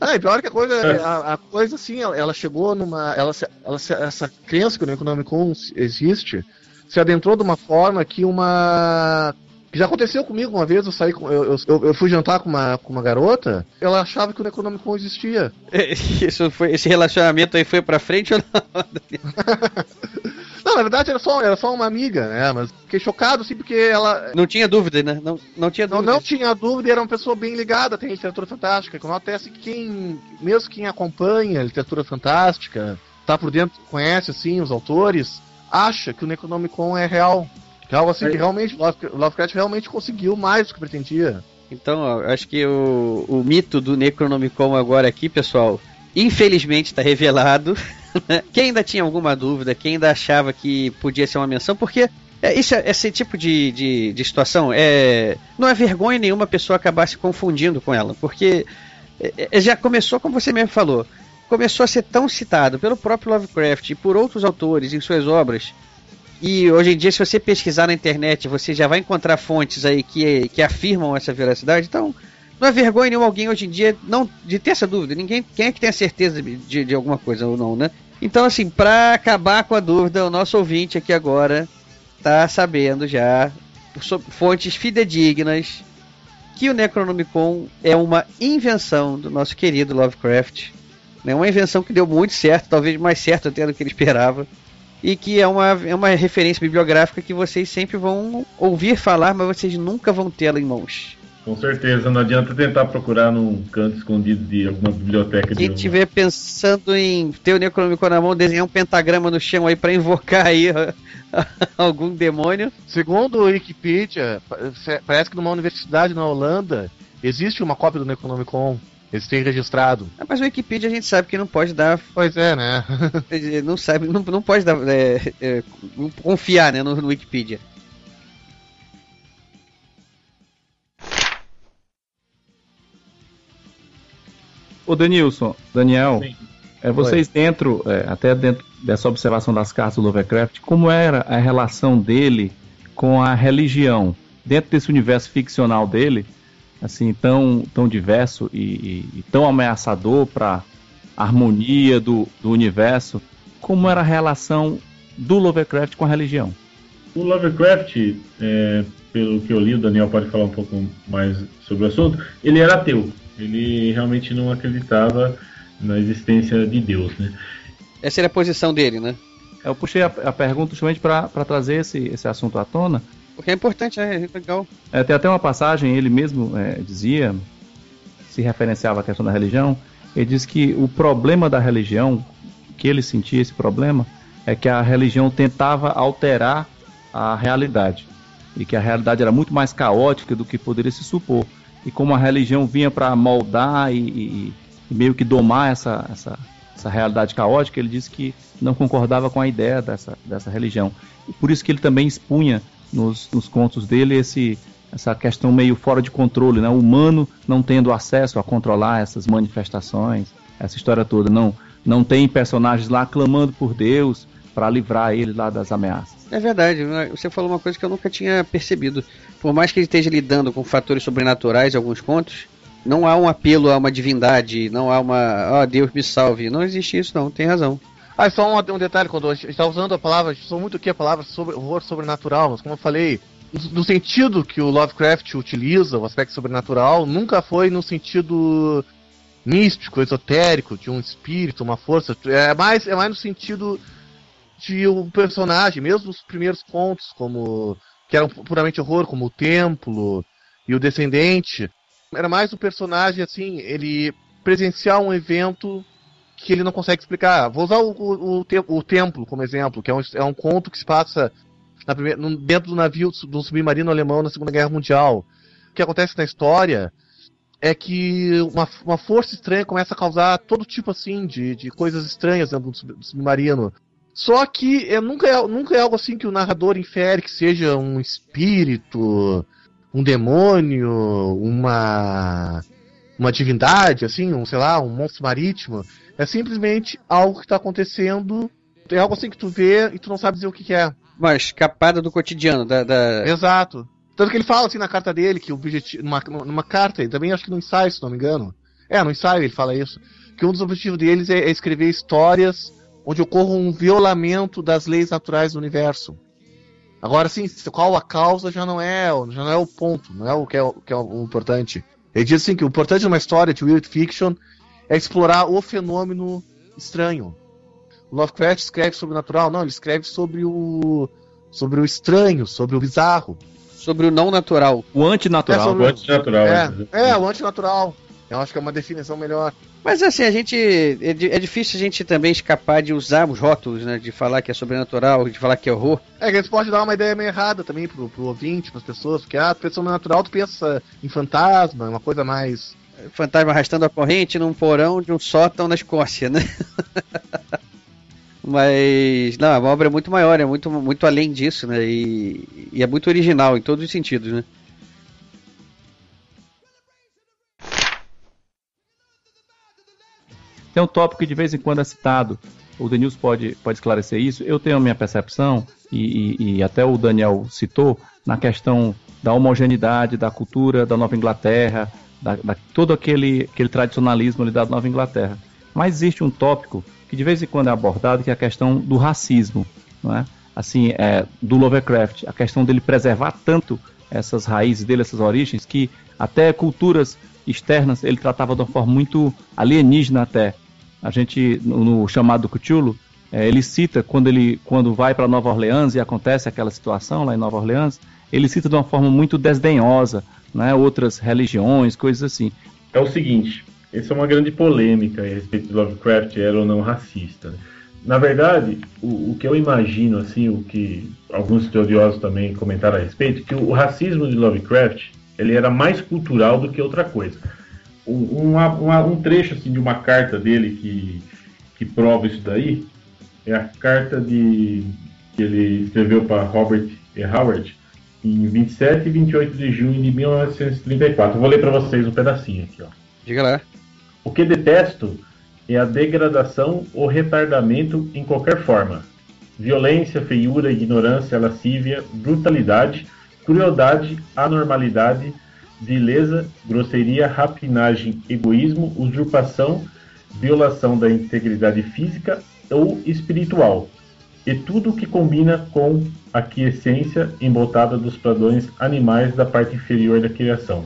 É, pior que a coisa, <laughs> a, a coisa assim, ela, ela, chegou numa. Ela, ela, essa crença que o Necronomicon existe se adentrou de uma forma que uma que já aconteceu comigo uma vez, eu saí com, eu, eu, eu, fui jantar com uma, com uma garota, ela achava que o Necronomicon existia. <laughs> Isso foi, esse relacionamento aí foi pra frente ou não? <laughs> não, na verdade era só, era só uma amiga, né? Mas fiquei chocado, assim, porque ela. Não tinha dúvida, né? Não, não tinha dúvida. Não, não tinha dúvida era uma pessoa bem ligada, tem literatura fantástica. Que acontece que quem, mesmo quem acompanha a literatura fantástica, tá por dentro, conhece, assim, os autores, acha que o Necronomicon é real. Que é algo assim que realmente, Lovecraft realmente conseguiu mais do que pretendia. Então, acho que o, o mito do Necronomicon agora aqui, pessoal, infelizmente está revelado. <laughs> Né? quem ainda tinha alguma dúvida, quem ainda achava que podia ser uma menção, porque é, isso, esse tipo de, de, de, situação é não é vergonha nenhuma a pessoa acabar se confundindo com ela, porque é, é, já começou, como você mesmo falou, começou a ser tão citado pelo próprio Lovecraft e por outros autores em suas obras e hoje em dia, se você pesquisar na internet, você já vai encontrar fontes aí que, que afirmam essa veracidade. Então, não é vergonha nenhuma alguém hoje em dia não de ter essa dúvida. Ninguém, quem é que tem a certeza de, de alguma coisa ou não, né? Então, assim, para acabar com a dúvida, o nosso ouvinte aqui agora tá sabendo já, sobre fontes fidedignas, que o Necronomicon é uma invenção do nosso querido Lovecraft. Né? Uma invenção que deu muito certo, talvez mais certo até do que ele esperava e que é uma, é uma referência bibliográfica que vocês sempre vão ouvir falar, mas vocês nunca vão tê-la em mãos. Com certeza, não adianta tentar procurar num canto escondido de alguma biblioteca. Quem estiver pensando em ter o Necronomicon na mão, desenhar um pentagrama no chão aí para invocar aí <laughs> algum demônio. Segundo o Wikipedia, parece que numa universidade na Holanda existe uma cópia do Necronomicon. Eles têm registrado. Ah, mas o Wikipedia a gente sabe que não pode dar. <laughs> Pois é, né? <laughs> não sabe, não, não pode dar. É, é, confiar né, no, no Wikipedia. Ô Denilson, Daniel, é, vocês Oi. dentro, é, até dentro dessa observação das cartas do Lovecraft, como era a relação dele com a religião? Dentro desse universo ficcional dele, assim tão, tão diverso e, e, e tão ameaçador para a harmonia do, do universo, como era a relação do Lovecraft com a religião? O Lovecraft, é, pelo que eu li, o Daniel pode falar um pouco mais sobre o assunto, ele era ateu. Ele realmente não acreditava na existência de Deus, né? Essa era a posição dele, né? Eu puxei a, a pergunta justamente para trazer esse, esse assunto à tona, porque é importante, é legal. É, tem até uma passagem, ele mesmo é, dizia, se referenciava à questão da religião, ele diz que o problema da religião, que ele sentia esse problema, é que a religião tentava alterar a realidade. E que a realidade era muito mais caótica do que poderia se supor. E como a religião vinha para moldar e, e, e, meio que domar essa, essa, essa realidade caótica, ele disse que não concordava com a ideia dessa, dessa religião. E por isso que ele também expunha nos, nos contos dele esse, essa questão meio fora de controle, né? O humano não tendo acesso a controlar essas manifestações, essa história toda. Não, não tem personagens lá clamando por Deus para livrar ele lá das ameaças. É verdade, você falou uma coisa que eu nunca tinha percebido. Por mais que ele esteja lidando com fatores sobrenaturais em alguns contos, não há um apelo a uma divindade, não há uma, ó, oh, Deus me salve. Não existe isso, não, tem razão. Ah, só um, um detalhe, quando a gente está usando a palavra, a gente usou muito aqui a palavra sobre, horror sobrenatural, mas como eu falei, no sentido que o Lovecraft utiliza, o aspecto sobrenatural, nunca foi no sentido místico, esotérico, de um espírito, uma força. É mais, é mais no sentido de um personagem, mesmo os primeiros contos, como que eram puramente horror, como o Templo e o Descendente, era mais um personagem assim, ele presenciar um evento que ele não consegue explicar. Vou usar o, o, o, o Templo como exemplo, que é um, é um conto que se passa primeira, dentro do navio do submarino alemão na Segunda Guerra Mundial. O que acontece na história é que uma, uma força estranha começa a causar todo tipo assim de, de coisas estranhas dentro do submarino. Só que é, nunca, é, nunca é algo assim que o narrador infere que seja um espírito, um demônio, uma uma divindade, assim, um, sei lá, um monstro marítimo. É simplesmente algo que está acontecendo. É algo assim que tu vê e tu não sabe dizer o que, que é. Uma escapada do cotidiano, da, da... Exato. Tanto que ele fala assim na carta dele, que o objetivo. Numa, numa carta, e também acho que no ensaio, se não me engano. É, no ensaio ele fala isso. Que um dos objetivos deles é, é escrever histórias onde ocorra um violamento das leis naturais do universo. Agora sim, qual a causa já não é, já não é o ponto, não é o que é, o, que é o importante. Ele diz assim que o importante de uma história de weird fiction é explorar o fenômeno estranho. O Lovecraft escreve sobre o natural, não, ele escreve sobre o sobre o estranho, sobre o bizarro, sobre o não natural, o antinatural, é, sobre... o antinatural. É, é, é, o antinatural. Eu acho que é uma definição melhor. Mas assim, a gente. É, é, difícil a gente também escapar de usar os rótulos, né? De falar que é sobrenatural, de falar que é horror. É que isso pode dar uma ideia meio errada também pro, pro ouvinte, pras pessoas, porque ah, tu pensa sobrenatural, tu pensa em fantasma, uma coisa mais. Fantasma arrastando a corrente num porão de um sótão na Escócia, né? <laughs> Mas, não, a obra é muito maior, é muito, muito além disso, né? E, e é muito original em todos os sentidos, né? Tem um tópico que de vez em quando é citado, o Denilson pode, pode esclarecer isso. Eu tenho a minha percepção, e, e, e até o Daniel citou, na questão da homogeneidade da cultura da Nova Inglaterra, da, da, todo aquele, aquele tradicionalismo ali da Nova Inglaterra. Mas existe um tópico que de vez em quando é abordado, que é a questão do racismo, não é? assim, é, do Lovecraft, a questão dele preservar tanto essas raízes dele, essas origens, que até culturas externas ele tratava de uma forma muito alienígena até a gente no, no chamado Cthulhu, é, ele cita quando ele quando vai para Nova Orleans e acontece aquela situação lá em Nova Orleans, ele cita de uma forma muito desdenhosa, né, outras religiões, coisas assim. É o seguinte, essa é uma grande polêmica a respeito de Lovecraft era ou não racista. Né? Na verdade, o, o, que eu imagino, assim, o que alguns estudiosos também comentaram a respeito, que o, o racismo de Lovecraft ele era mais cultural do que outra coisa um, um trecho assim, de uma carta dele que, que prova isso daí é a carta de, que ele escreveu para Robert E. Howard em 27 e 28 de junho de 1934. Eu vou ler para vocês um pedacinho aqui. Ó. Diga lá. O que detesto é a degradação ou retardamento em qualquer forma. Violência, feiura, ignorância, lascívia, brutalidade, crueldade, anormalidade, vileza, grosseria, rapinagem, egoísmo, usurpação, violação da integridade física ou espiritual, e tudo o que combina com a quiescência embotada dos padrões animais da parte inferior da criação.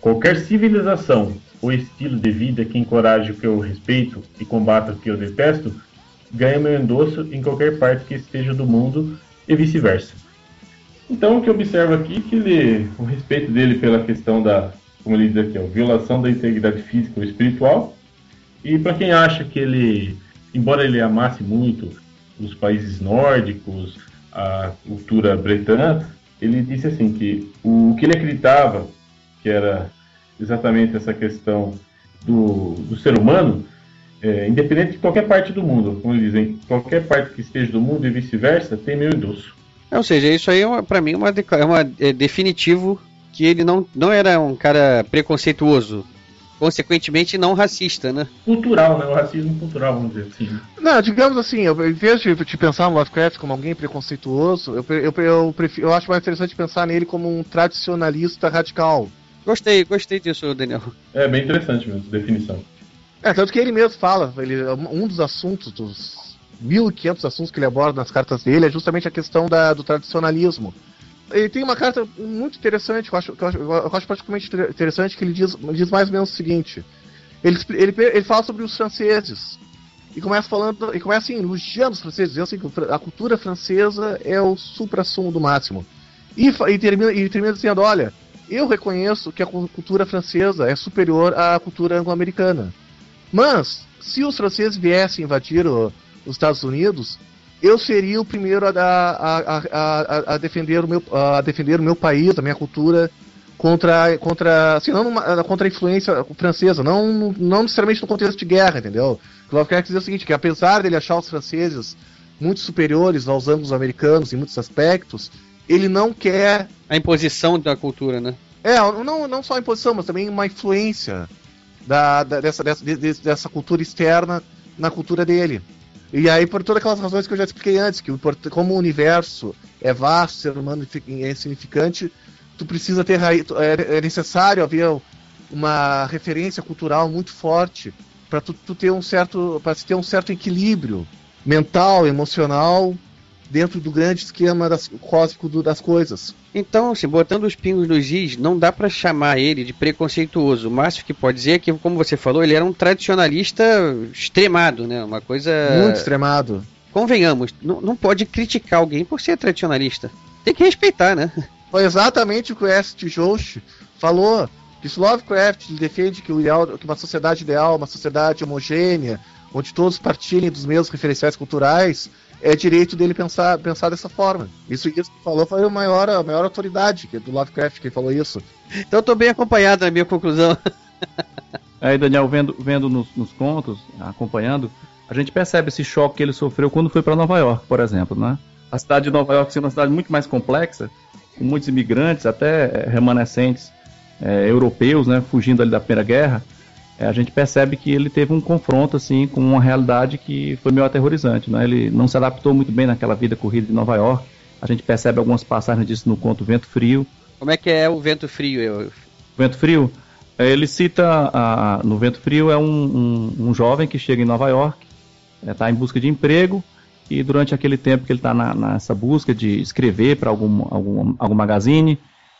Qualquer civilização ou estilo de vida que encoraje o que eu respeito e combata o que eu detesto, ganha meu endosso em qualquer parte que esteja do mundo e vice-versa. Então, o que eu observo aqui é que ele, o respeito dele pela questão da, como ele diz aqui, ó, violação da integridade física ou espiritual. E para quem acha que ele, embora ele amasse muito os países nórdicos, a cultura bretã, ele disse assim que o que ele acreditava, que era exatamente essa questão do, do ser humano, é, independente de qualquer parte do mundo, como dizem, qualquer parte que esteja do mundo e vice-versa, tem meu endosso. É, ou seja, isso aí é para mim uma, é uma é definitivo que ele não, não era um cara preconceituoso, consequentemente não racista, né? Cultural, né? O racismo cultural, vamos dizer assim. Não, digamos assim, eu, em vez de, de pensar no Lovecraft como alguém preconceituoso, eu, eu, eu, prefiro, eu acho mais interessante pensar nele como um tradicionalista radical. Gostei, gostei disso, Daniel. É bem interessante mesmo, definição. É, tanto que ele mesmo fala, ele, um dos assuntos dos 1.500 assuntos que ele aborda nas cartas dele é justamente a questão da, do tradicionalismo. Ele tem uma carta muito interessante, que eu acho, que eu acho, eu acho particularmente interessante, que ele diz, diz mais ou menos o seguinte. Ele, ele, ele fala sobre os franceses. E começa falando, e começa assim, elogiando os franceses, dizendo assim a cultura francesa é o supra-sumo do máximo. E, e, termina, e termina dizendo, olha, eu reconheço que a cultura francesa é superior à cultura anglo-americana. Mas, se os franceses viessem invadir o, os Estados Unidos, eu seria o primeiro a, a, a, a, defender o meu, a defender o meu país, a minha cultura contra, contra, assim, não numa, contra a influência francesa, não, não necessariamente no contexto de guerra, entendeu? Lovecraft dizer o seguinte, que apesar dele achar os franceses muito superiores aos anglos-americanos em muitos aspectos, ele não quer... A imposição da cultura, né? É, não, não só a imposição, mas também uma influência da, da dessa, dessa, dessa cultura externa na cultura dele. E aí, por todas aquelas razões que eu já expliquei antes, que como o universo é vasto, ser humano é insignificante, tu precisa ter é, é necessário haver uma referência cultural muito forte para tu, tu, ter um certo para ter um certo equilíbrio mental, emocional dentro do grande esquema das, cósmico do, das coisas. Então, assim, botando os pingos nos is, não dá para chamar ele de preconceituoso. O máximo que pode dizer é que, como você falou, ele era um tradicionalista extremado, né? Uma coisa. Muito extremado. Convenhamos, não, não pode criticar alguém por ser tradicionalista. Tem que respeitar, né? Foi exatamente o que o S. Josh falou. Que Lovecraft defende que, o ideal, que uma sociedade ideal, uma sociedade homogênea, onde todos partilhem dos mesmos referenciais culturais, é direito dele pensar, pensar dessa forma. Isso, que falou foi a maior, a maior autoridade que, do Lovecraft que falou isso. Então eu tô bem acompanhado na minha conclusão. <laughs> Aí, Daniel, vendo, vendo nos, nos contos, acompanhando, a gente percebe esse choque que ele sofreu quando foi para Nova York, por exemplo, né? A cidade de Nova York sendo uma cidade muito mais complexa, com muitos imigrantes, até remanescentes é, europeus, né, fugindo ali da Primeira Guerra, é, a gente percebe que ele teve um confronto assim com uma realidade que foi meio aterrorizante. Né? Ele não se adaptou muito bem naquela vida corrida de Nova York. A gente percebe algumas passagens disso no conto Vento Frio. Como é que é o Vento Frio? Eu... Vento Frio? É, ele cita a, no Vento Frio é um, um, um, jovem que chega em Nova York, está é, em busca de emprego e durante aquele tempo que ele está nessa busca de escrever para algum, algum, algum magazine,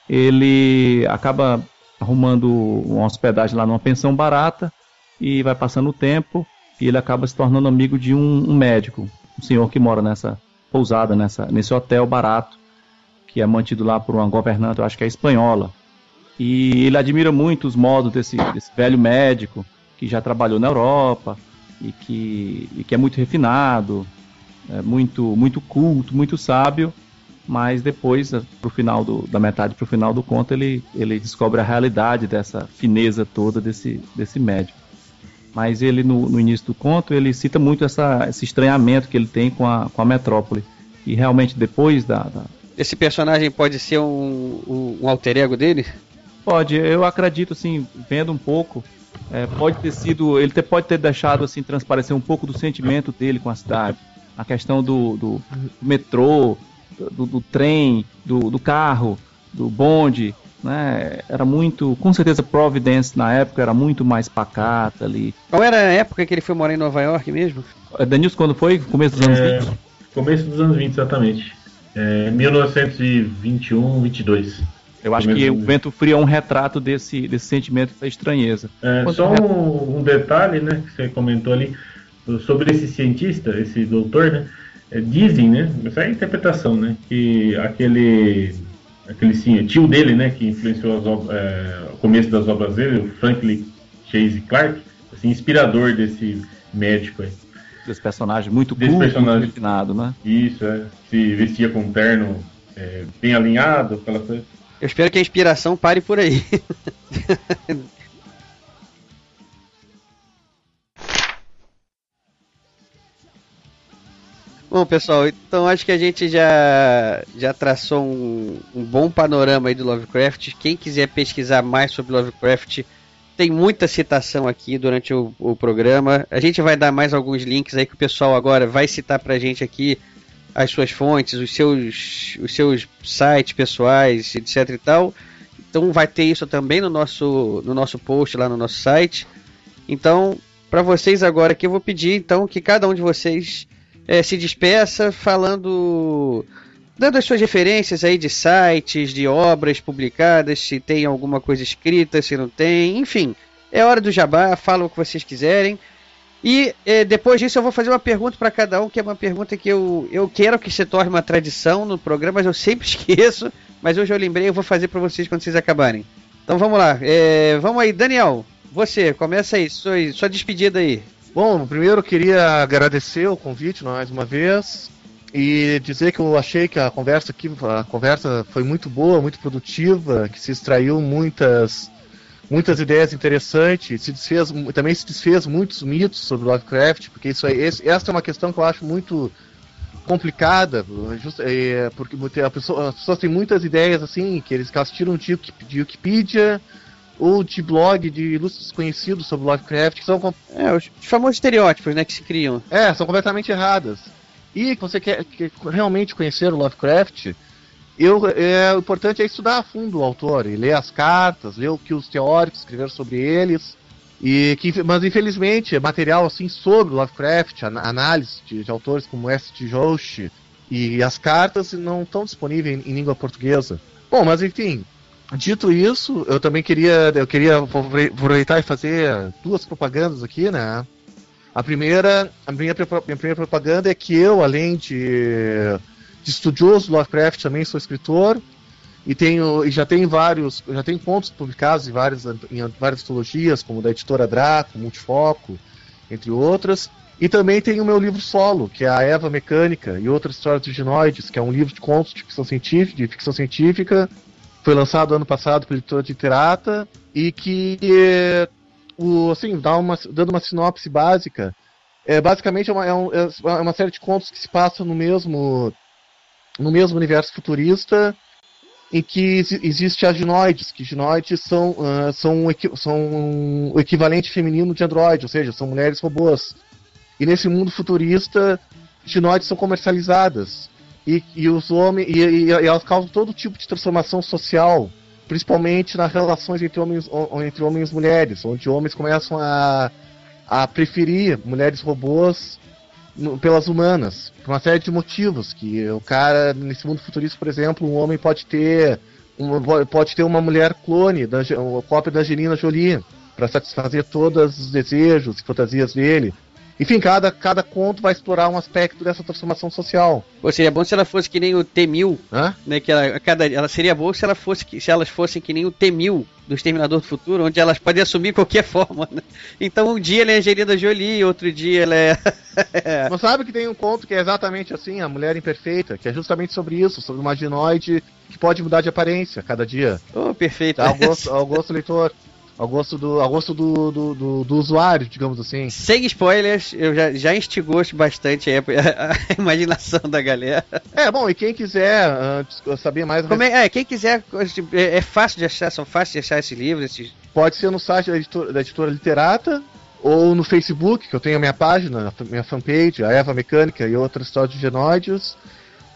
ele acaba arrumando uma hospedagem lá numa pensão barata e vai passando o tempo e ele acaba se tornando amigo de um, um médico, um senhor que mora nessa pousada, nessa, nesse hotel barato, que é mantido lá por uma governante, eu acho que é espanhola. E ele admira muito os modos desse, desse velho médico que já trabalhou na Europa e que, e que é muito refinado, é muito, muito culto, muito sábio mas depois, eh, pro final do, da metade para o final do conto, ele, ele descobre a realidade dessa fineza toda desse, desse médico. Mas ele, no, no início do conto, ele cita muito essa, esse estranhamento que ele tem com a, com a metrópole. E realmente depois da, da... Esse personagem pode ser um, um, um, alter ego dele? Pode, eu acredito, assim, vendo um pouco, é, pode ter sido, ele ter, pode ter deixado, assim, transparecer um pouco do sentimento dele com a cidade. A questão do, do metrô, do, do trem, do, do, carro, do bonde, né? Era muito, com certeza Providence na época era muito mais pacata ali. Qual era a época que ele foi morar em Nova York mesmo? É, Danilson, quando foi? Começo dos anos é, 20? Começo dos anos 20, exatamente. É, 1921, 22. Eu acho que o Vento Frio é um retrato desse, desse sentimento da estranheza. É, só um, um, detalhe, né, que você comentou ali, sobre esse cientista, esse doutor, né, é, dizem, né? Essa é a interpretação, né? Que aquele, aquele sim, tio dele, né? Que influenciou obras, é, o começo das obras dele, o Franklin Chase Clark, assim, inspirador desse médico aí. Desse personagem muito Desse culto, personagem. muito refinado, né? Isso, é. Se vestia com um terno é, bem alinhado, aquela coisa. Eu espero que a inspiração pare por aí. <laughs> Bom, pessoal, então acho que a gente já, já traçou um, um, bom panorama aí do Lovecraft. Quem quiser pesquisar mais sobre Lovecraft, tem muita citação aqui durante o, o programa. A gente vai dar mais alguns links aí que o pessoal agora vai citar pra gente aqui as suas fontes, os seus, os seus sites pessoais, etc e tal. Então vai ter isso também no nosso, no nosso post lá no nosso site. Então, para vocês agora que eu vou pedir então que cada um de vocês é, se despeça falando, dando as suas referências aí de sites, de obras publicadas, se tem alguma coisa escrita, se não tem, enfim. É hora do jabá, fala o que vocês quiserem. E é, depois disso eu vou fazer uma pergunta para cada um, que é uma pergunta que eu, eu quero que se torne uma tradição no programa, mas eu sempre <laughs> esqueço. Mas hoje eu lembrei, eu vou fazer para vocês quando vocês acabarem. Então vamos lá. É, vamos aí, Daniel. você, começa aí, sua, sua despedida aí. Bom, primeiro eu queria agradecer o convite mais uma vez e dizer que eu achei que a conversa aqui, a conversa foi muito boa, muito produtiva, que se extraiu muitas muitas ideias interessantes, se desfez, também se desfez muitos mitos sobre Lovecraft, porque isso aí, esse, essa é uma questão que eu acho muito complicada, just, é, porque pessoa, as pessoas têm muitas ideias assim, que eles, que elas tiram de, de Wikipedia ou de blog de ilustres desconhecidos sobre Lovecraft, que são... É, os famosos estereótipos, né, que se criam. É, são completamente erradas. E você quer, quer realmente conhecer o Lovecraft, eu, é, o importante é estudar a fundo o autor, e ler as cartas, ler o que os teóricos escreveram sobre eles. E que, mas infelizmente, material assim sobre Lovecraft, análise de, de autores como S.T. Joshi e as cartas não estão disponíveis em, em, língua portuguesa. Bom, mas enfim, dito isso, eu também queria eu queria aproveitar e fazer duas propagandas aqui, né? A primeira, a minha, minha primeira propaganda é que eu, além de de estudioso Lovecraft também sou escritor e tenho e já tem vários já tem contos publicados em várias em várias antologias como da editora Draco, Multifoco, entre outras. E também tem o meu livro solo, que é a Eva Mecânica e outras histórias de ginoides, que é um livro de contos de ficção científica, de ficção científica, foi lançado ano passado pela editora de Literata e que o assim dá uma dando uma sinopse básica é basicamente é uma, é, um, é uma série de contos que se passam no mesmo no mesmo universo futurista em que existe as ginoides, que ginoides são, uh, são, são o equivalente feminino de android, ou seja, são mulheres robôs. E nesse mundo futurista, ginoides são comercializadas. E, e os homens e, e, e, elas causam todo tipo de transformação social, principalmente nas relações entre homens, entre homens e mulheres, onde homens começam a, a preferir mulheres robôs pelas humanas, por uma série de motivos. Que o cara, nesse mundo futurista, por exemplo, um homem pode ter. Pode ter uma mulher clone, da, uma cópia da Angelina Jolie, para satisfazer todos os desejos e fantasias dele. Enfim, cada, cada conto vai explorar um aspecto dessa transformação social. Ou seria bom se ela fosse que nem o T-1000, né? Que ela, cada, ela seria boa se ela fosse se elas fossem que nem o T-1000 do Exterminador do Futuro, onde elas podem assumir qualquer <laughs> forma. Né? Então um dia ela é Angelina Jolie, outro dia ela é. <laughs> Não sabe que tem um conto que é exatamente assim, a mulher imperfeita, que é justamente sobre isso, sobre uma ginoide que pode mudar de aparência cada dia. Oh, perfeito. Ao gosto, ao gosto leitor <laughs> ao gosto do, ao gosto do, do, do, do usuário, digamos assim. Sem spoilers, eu já, já instigou bastante a, <laughs> a, imaginação da galera. É, bom, e quem quiser uh, saber mais... Como é, é, quem quiser, é, é, fácil de achar, são fáceis de achar esses livros? Esses... Pode ser no site da editora, da editora Literata, ou no Facebook, que eu tenho a minha página, a minha fanpage, a Eva Mecânica e outras histórias de genóides,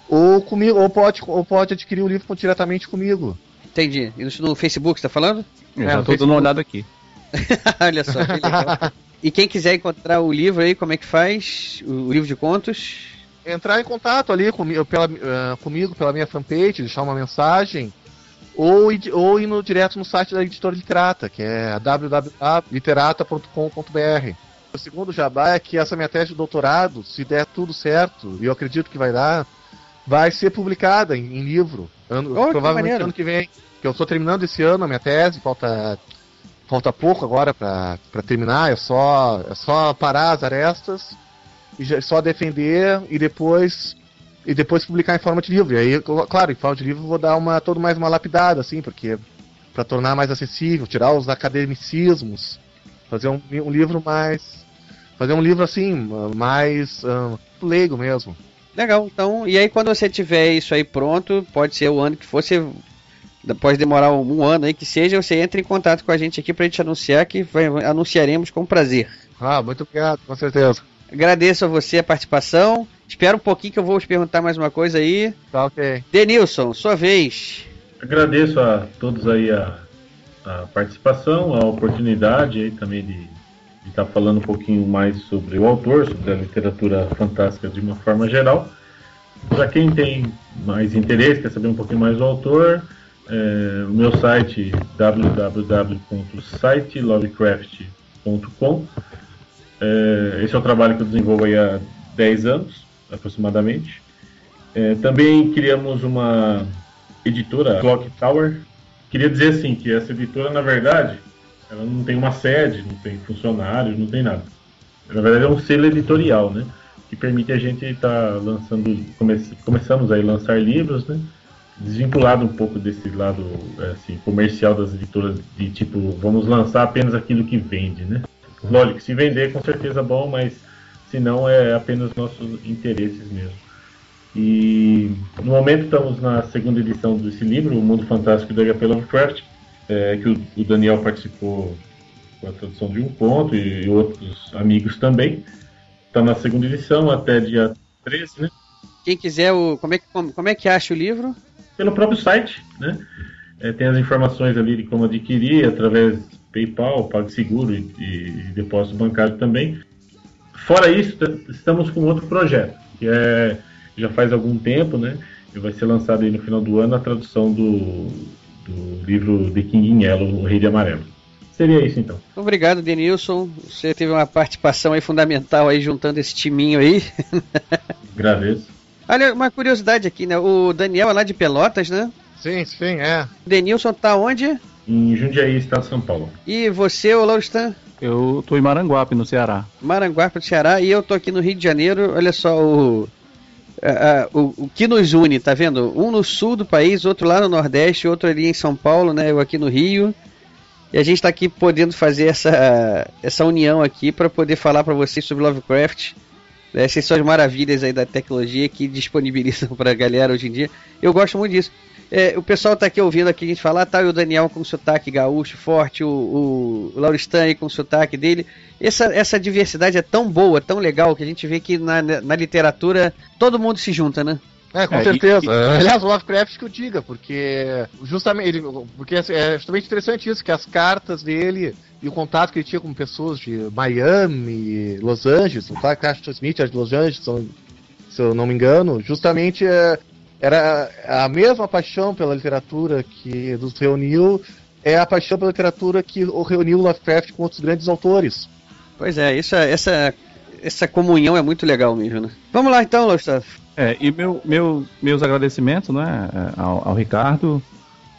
ou comigo, ou pode, ou pode adquirir o livro diretamente comigo. Entendi. E no, no Facebook você tá falando? Eu é, já tô dando uma olhada aqui. <laughs> Olha só, que legal. e quem quiser encontrar o livro aí, como é que faz? O, o livro de contos? Entrar em contato ali comigo pela, uh, comigo, pela minha fanpage, deixar uma mensagem, ou, ou ir no, direto no site da editora Literata, que é www.literata.com.br. O segundo jabá é que essa minha tese de doutorado, se der tudo certo, e eu acredito que vai dar, vai ser publicada em, em livro. Ano, oh, provavelmente ano que vem. Que eu estou terminando esse ano a minha tese, falta, falta pouco agora para terminar, é só, é só parar as arestas e já, só defender e depois e depois publicar em forma de livro. E aí, claro, em forma de livro vou dar uma todo mais uma lapidada assim, porque para tornar mais acessível, tirar os academicismos, fazer um, um livro mais fazer um livro assim, mais uh, leigo mesmo. Legal, então, e aí quando você tiver isso aí pronto, pode ser o ano que for, você pode demorar um, ano aí que seja, você entra em contato com a gente aqui pra gente anunciar que vai, anunciaremos com prazer. Ah, muito obrigado, com certeza. Agradeço a você a participação. Espera um pouquinho que eu vou te perguntar mais uma coisa aí. Tá ok. Denilson, sua vez. Agradeço a todos aí a, a participação, a oportunidade aí também de estar tá falando um pouquinho mais sobre o autor, sobre a literatura fantástica de uma forma geral. Para quem tem mais interesse, quer saber um pouquinho mais do autor, é, o meu site www.sitelovecraft.com é, Esse é o trabalho que eu desenvolvo há 10 anos, aproximadamente. É, também criamos uma editora, Clock Tower. Queria dizer assim que essa editora, na verdade, Ela não tem uma sede, não tem funcionários, não tem nada. Na verdade é um selo editorial, né? Que permite a gente estar tá lançando, come, começamos a lançar livros, né? Desvinculado um pouco desse lado assim, comercial das editoras de tipo, vamos lançar apenas aquilo que vende, né? Lógico, se vender com certeza bom, mas se não é apenas nossos interesses mesmo. E no momento estamos na segunda edição desse livro, O Mundo Fantástico do H.P. Lovecraft, é, que o, o, Daniel participou com a tradução de um conto e, e outros amigos também. Está na segunda edição até dia 13, né? Quem quiser, o, como, é que, como, como é que acha o livro? Pelo próprio site, né? É, tem as informações ali de como adquirir através PayPal, PagSeguro e, e, e depósito bancário também. Fora isso, estamos com outro projeto, que é já faz algum tempo, né? E vai ser lançado aí no final do ano a tradução do, do livro The King in Yellow, O Rei de Amarelo. Seria isso então. Obrigado, Denilson. Você teve uma participação aí fundamental aí juntando esse timinho aí. <laughs> Agradeço. Olha, uma curiosidade aqui, né? O Daniel é lá de Pelotas, né? Sim, sim, é. Denilson tá onde? Em Jundiaí, estado de São Paulo. E você, ô Lauristan? Eu tô em Maranguape, no Ceará. Maranguape, no Ceará, e eu tô aqui no Rio de Janeiro. Olha só, o uh, o, o, que nos une, tá vendo? Um no sul do país, outro lá no Nordeste, outro ali em São Paulo, né? Eu aqui no Rio. E a gente está aqui podendo fazer essa, essa união aqui para poder falar para vocês sobre Lovecraft. Né? Essas são as maravilhas aí da tecnologia que disponibilizam para a galera hoje em dia. Eu gosto muito disso. É, o pessoal tá aqui ouvindo aqui a gente falar, tá, o Daniel com sotaque gaúcho forte, o, o, o Lauristan aí com sotaque dele. Essa, essa diversidade é tão boa, tão legal, que a gente vê que na, na literatura todo mundo se junta, né? É, com é, certeza. E, e... Aliás, o Lovecraft que eu diga, porque justamente ele, porque é justamente interessante isso, que as cartas dele e o contato que ele tinha com pessoas de Miami, Los Angeles, o Clark Smith é de Los Angeles, se eu não me engano, justamente é, era a mesma paixão pela literatura que nos reuniu, é a paixão pela literatura que o reuniu Lovecraft com outros grandes autores. Pois é, isso, essa, essa comunhão é muito legal mesmo, né? Vamos lá então, Lovecraft. É, e meu, meu, meus agradecimentos né, é, ao, ao Ricardo,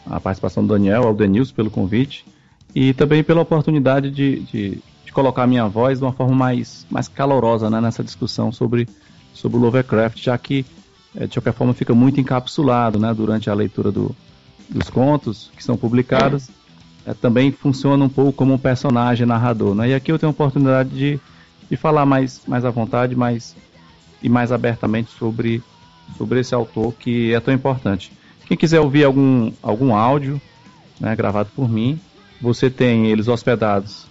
a participação do Daniel, ao Denilson pelo convite e também pela oportunidade de, de, de, colocar minha voz de uma forma mais, mais calorosa né, nessa discussão sobre, sobre o Lovecraft, já que é, de qualquer forma fica muito encapsulado né, durante a leitura do, dos contos que são publicados. É, também funciona um pouco como um personagem narrador. Né? E aqui eu tenho a oportunidade de, de falar mais, mais à vontade mais, e mais abertamente sobre, sobre esse autor que é tão importante. Quem quiser ouvir algum, algum áudio né, gravado por mim, você tem eles hospedados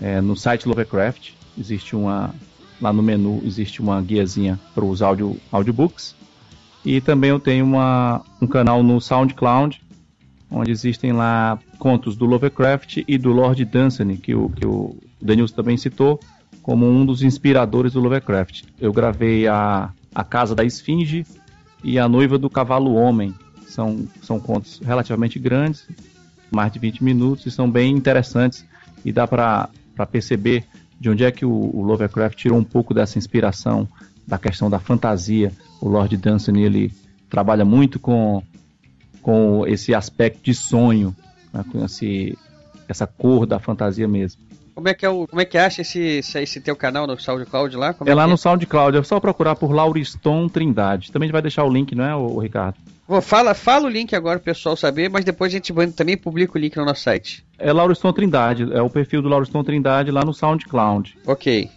é, no site Lovecraft. Existe uma. Lá no menu existe uma guiazinha para os audio, audiobooks. E também eu tenho uma, um canal no SoundCloud, onde existem lá contos do Lovecraft e do Lord Dunsany, que o, que o Daniels também citou, como um dos inspiradores do Lovecraft. Eu gravei a, a Casa da Esfinge e A Noiva do Cavalo Homem. São, são contos relativamente grandes, mais de 20 minutos, e são bem interessantes. E dá para perceber de onde é que o, o Lovecraft tirou um pouco dessa inspiração da questão da fantasia. O Lord Dunsany ele trabalha muito com, com esse aspecto de sonho, né, com esse, essa cor da fantasia mesmo. Como é que é o, como é que acha esse, esse teu canal no SoundCloud lá? Como é, é lá no SoundCloud, é só procurar por Lauriston Trindade. Também a gente vai deixar o link, não é, o, o Ricardo? Vou, fala, fala o link agora pro pessoal saber, mas depois a gente também publica o link no nosso site. É Lauriston Trindade, é o perfil do Lauriston Trindade lá no SoundCloud. Ok.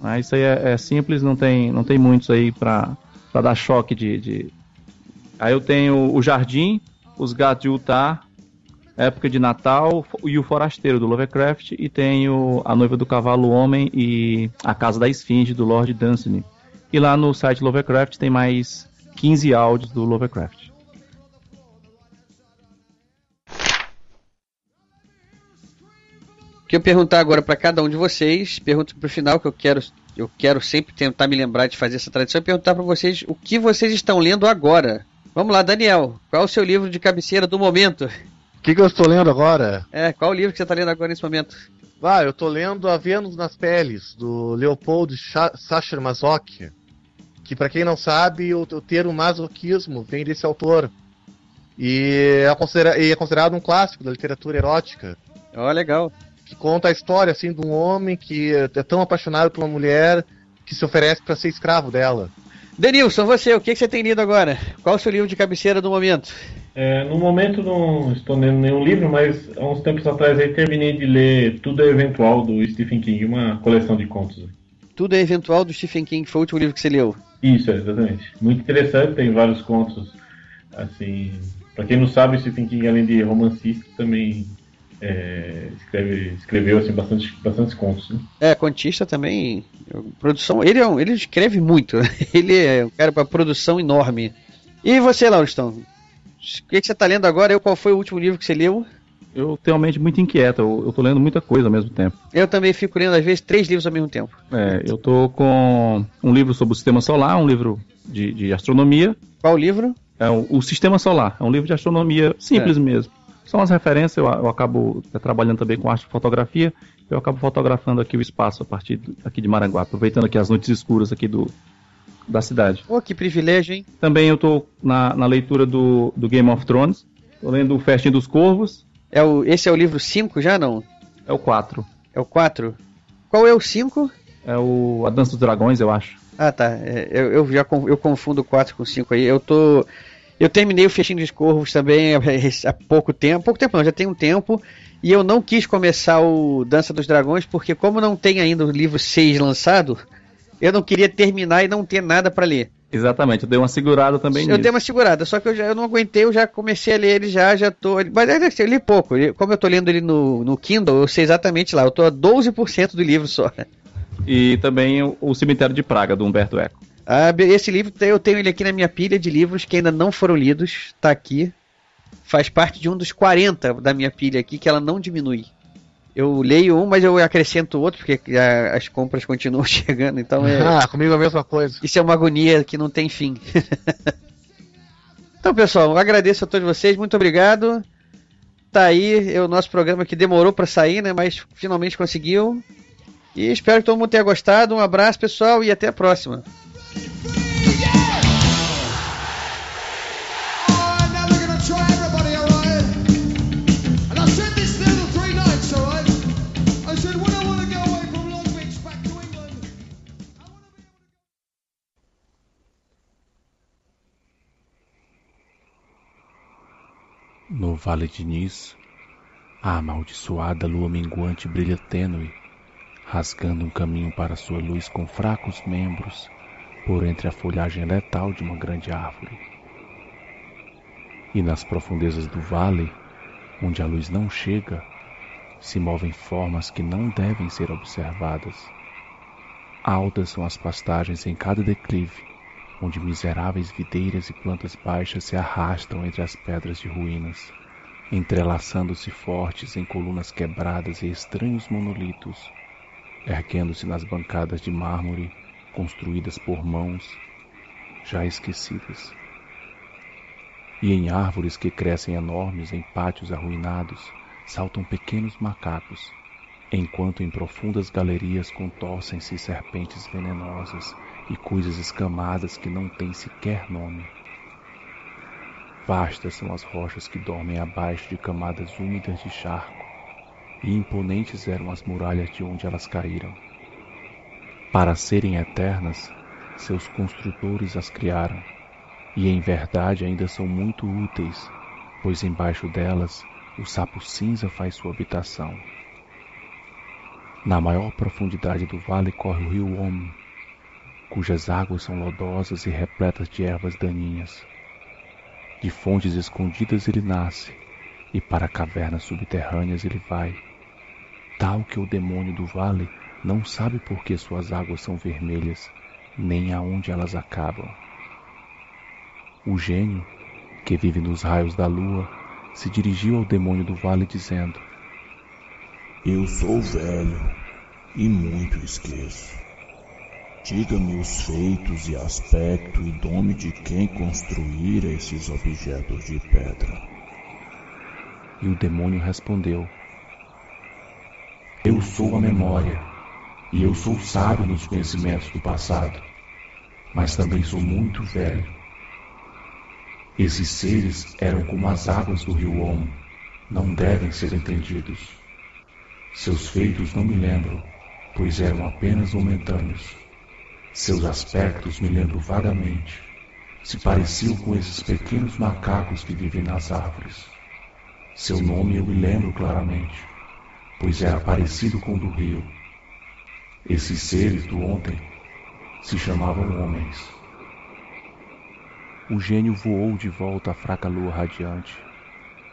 Ah, isso aí é, é, simples, não tem, não tem muitos aí pra, pra dar choque de, de... Aí eu tenho o Jardim, os Gatos de Utah, Época de Natal e o Forasteiro do Lovecraft, e tenho A Noiva do Cavalo Homem e A Casa da Esfinge do Lord Dunsany. E lá no site Lovecraft tem mais 15 áudios do Lovecraft. que eu perguntar agora para cada um de vocês, pergunto pro final que eu quero, eu quero sempre tentar me lembrar de fazer essa tradição, perguntar para vocês o que vocês estão lendo agora. Vamos lá, Daniel, qual é o seu livro de cabeceira do momento? O que, que eu estou lendo agora? É, qual o livro que você está lendo agora nesse momento? Ah, eu estou lendo A Vênus nas Peles, do Leopold Sacher Masoch, que para quem não sabe, o, o termo masoquismo vem desse autor. E é, considera e é considerado um clássico da literatura erótica. Ó, oh, legal. Que conta a história assim de um homem que é tão apaixonado por uma mulher que se oferece para ser escravo dela. Denilson, você, o que, que você tem lido agora? Qual o seu livro de cabeceira do momento? É, no momento não estou lendo nenhum livro, mas há uns tempos atrás aí terminei de ler Tudo é Eventual do Stephen King, uma coleção de contos. Tudo é Eventual do Stephen King, foi o último livro que você leu? Isso, exatamente. Muito interessante, tem vários contos, assim... Para quem não sabe, Stephen King, além de romancista, também é, escreve, escreveu assim, bastante, bastantes contos. Né? É, contista também. Produção, ele, é um, ele escreve muito. <laughs> Ele é um cara para produção enorme. E você, Lauristão? O que, que você está lendo agora? Eu, qual foi o último livro que você leu? Eu tenho uma mente muito inquieta, eu, tô lendo muita coisa ao mesmo tempo. Eu também fico lendo, às vezes, três livros ao mesmo tempo. É, eu tô com um livro sobre o sistema solar, um livro de, de astronomia. Qual livro? É o, o Sistema Solar, é um livro de astronomia simples é. mesmo. São as referências, eu, eu acabo é, trabalhando também com astrofotografia, eu acabo fotografando aqui o espaço a partir do, aqui de Maranguá, aproveitando aqui as noites escuras aqui do, da cidade. Oh, que privilégio, hein? Também eu estou na, na leitura do, do Game of Thrones, estou lendo o Festim dos Corvos. É o, esse é o livro 5 já, não? É o 4. É o 4? Qual é o 5? É o A Dança dos Dragões, eu acho. Ah, tá. É, eu, eu já eu confundo o 4 com o 5 aí. Eu tô eu terminei o Festim dos Corvos também <laughs> há pouco tempo. Pouco tempo não, já tem um tempo. E eu não quis começar o Dança dos Dragões, porque como não tem ainda o livro 6 lançado, eu não queria terminar e não ter nada para ler. Exatamente, eu dei uma segurada também Eu nisso. dei uma segurada, só que eu, já, eu não aguentei, eu já comecei a ler ele já, já tô... Mas é, eu li pouco, como eu tô lendo ele no, no Kindle, eu sei exatamente lá, eu tô a 12% do livro só. E também o, o Cemitério de Praga, do Humberto Eco. Ah, esse livro, eu tenho ele aqui na minha pilha de livros que ainda não foram lidos. Tá aqui. Faz parte de um dos 40 da minha pilha aqui, que ela não diminui. Eu leio um, mas eu acrescento outro, porque as compras continuam <laughs> chegando, então é... Ah, comigo a mesma coisa. Isso é uma agonia que não tem fim. <laughs> então, pessoal, agradeço a todos vocês, muito obrigado. Tá aí é o nosso programa que demorou para sair, né, mas finalmente conseguiu. E espero que todo mundo tenha gostado. Um abraço, pessoal, e até a próxima. No vale de Nis, a amaldiçoada lua minguante brilha tênue, rasgando um caminho para sua luz com fracos membros por entre a folhagem letal de uma grande árvore. E nas profundezas do vale, onde a luz não chega, se movem formas que não devem ser observadas. Altas são as pastagens em cada declive, onde miseráveis videiras e plantas baixas se arrastam entre as pedras de ruínas, entrelaçando-se fortes em colunas quebradas e estranhos monolitos, erguendo-se nas bancadas de mármore construídas por mãos já esquecidas. E em árvores que crescem enormes em pátios arruinados, saltam pequenos macacos, enquanto em profundas galerias contorcem-se serpentes venenosas e coisas escamadas que não têm sequer nome. Vastas são as rochas que dormem abaixo de camadas úmidas de charco, e imponentes eram as muralhas de onde elas caíram. Para serem eternas, seus construtores as criaram, e em verdade ainda são muito úteis, pois embaixo delas o sapo cinza faz sua habitação. Na maior profundidade do vale corre o rio Om, cujas águas são lodosas e repletas de ervas daninhas. De fontes escondidas ele nasce, e para cavernas subterrâneas ele vai, tal que o demônio do vale não sabe por que suas águas são vermelhas, nem aonde elas acabam. O gênio, que vive nos raios da lua, se dirigiu ao demônio do vale dizendo: Eu sou velho e muito esqueço. Diga-me os feitos e aspecto e nome de quem construíra esses objetos de pedra. E o demônio respondeu: Eu sou a memória, e eu sou sábio nos conhecimentos do passado, mas também sou muito velho. Esses seres eram como as águas do rio Om, não devem ser entendidos. Seus feitos não me lembro, pois eram apenas momentâneos. Seus aspectos me lembro vagamente. Se pareciam com esses pequenos macacos que vivem nas árvores. Seu nome eu me lembro claramente, pois era parecido com o do rio. Esses seres do ontem se chamavam homens. O gênio voou de volta à fraca lua radiante,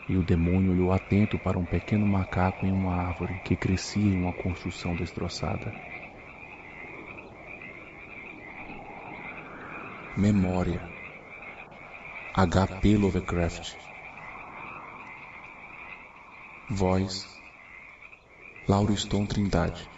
e o demônio olhou atento para um pequeno macaco em uma árvore que crescia em uma construção destroçada. Memória. H.P. Lovecraft. Voz Lauro Stone Trindade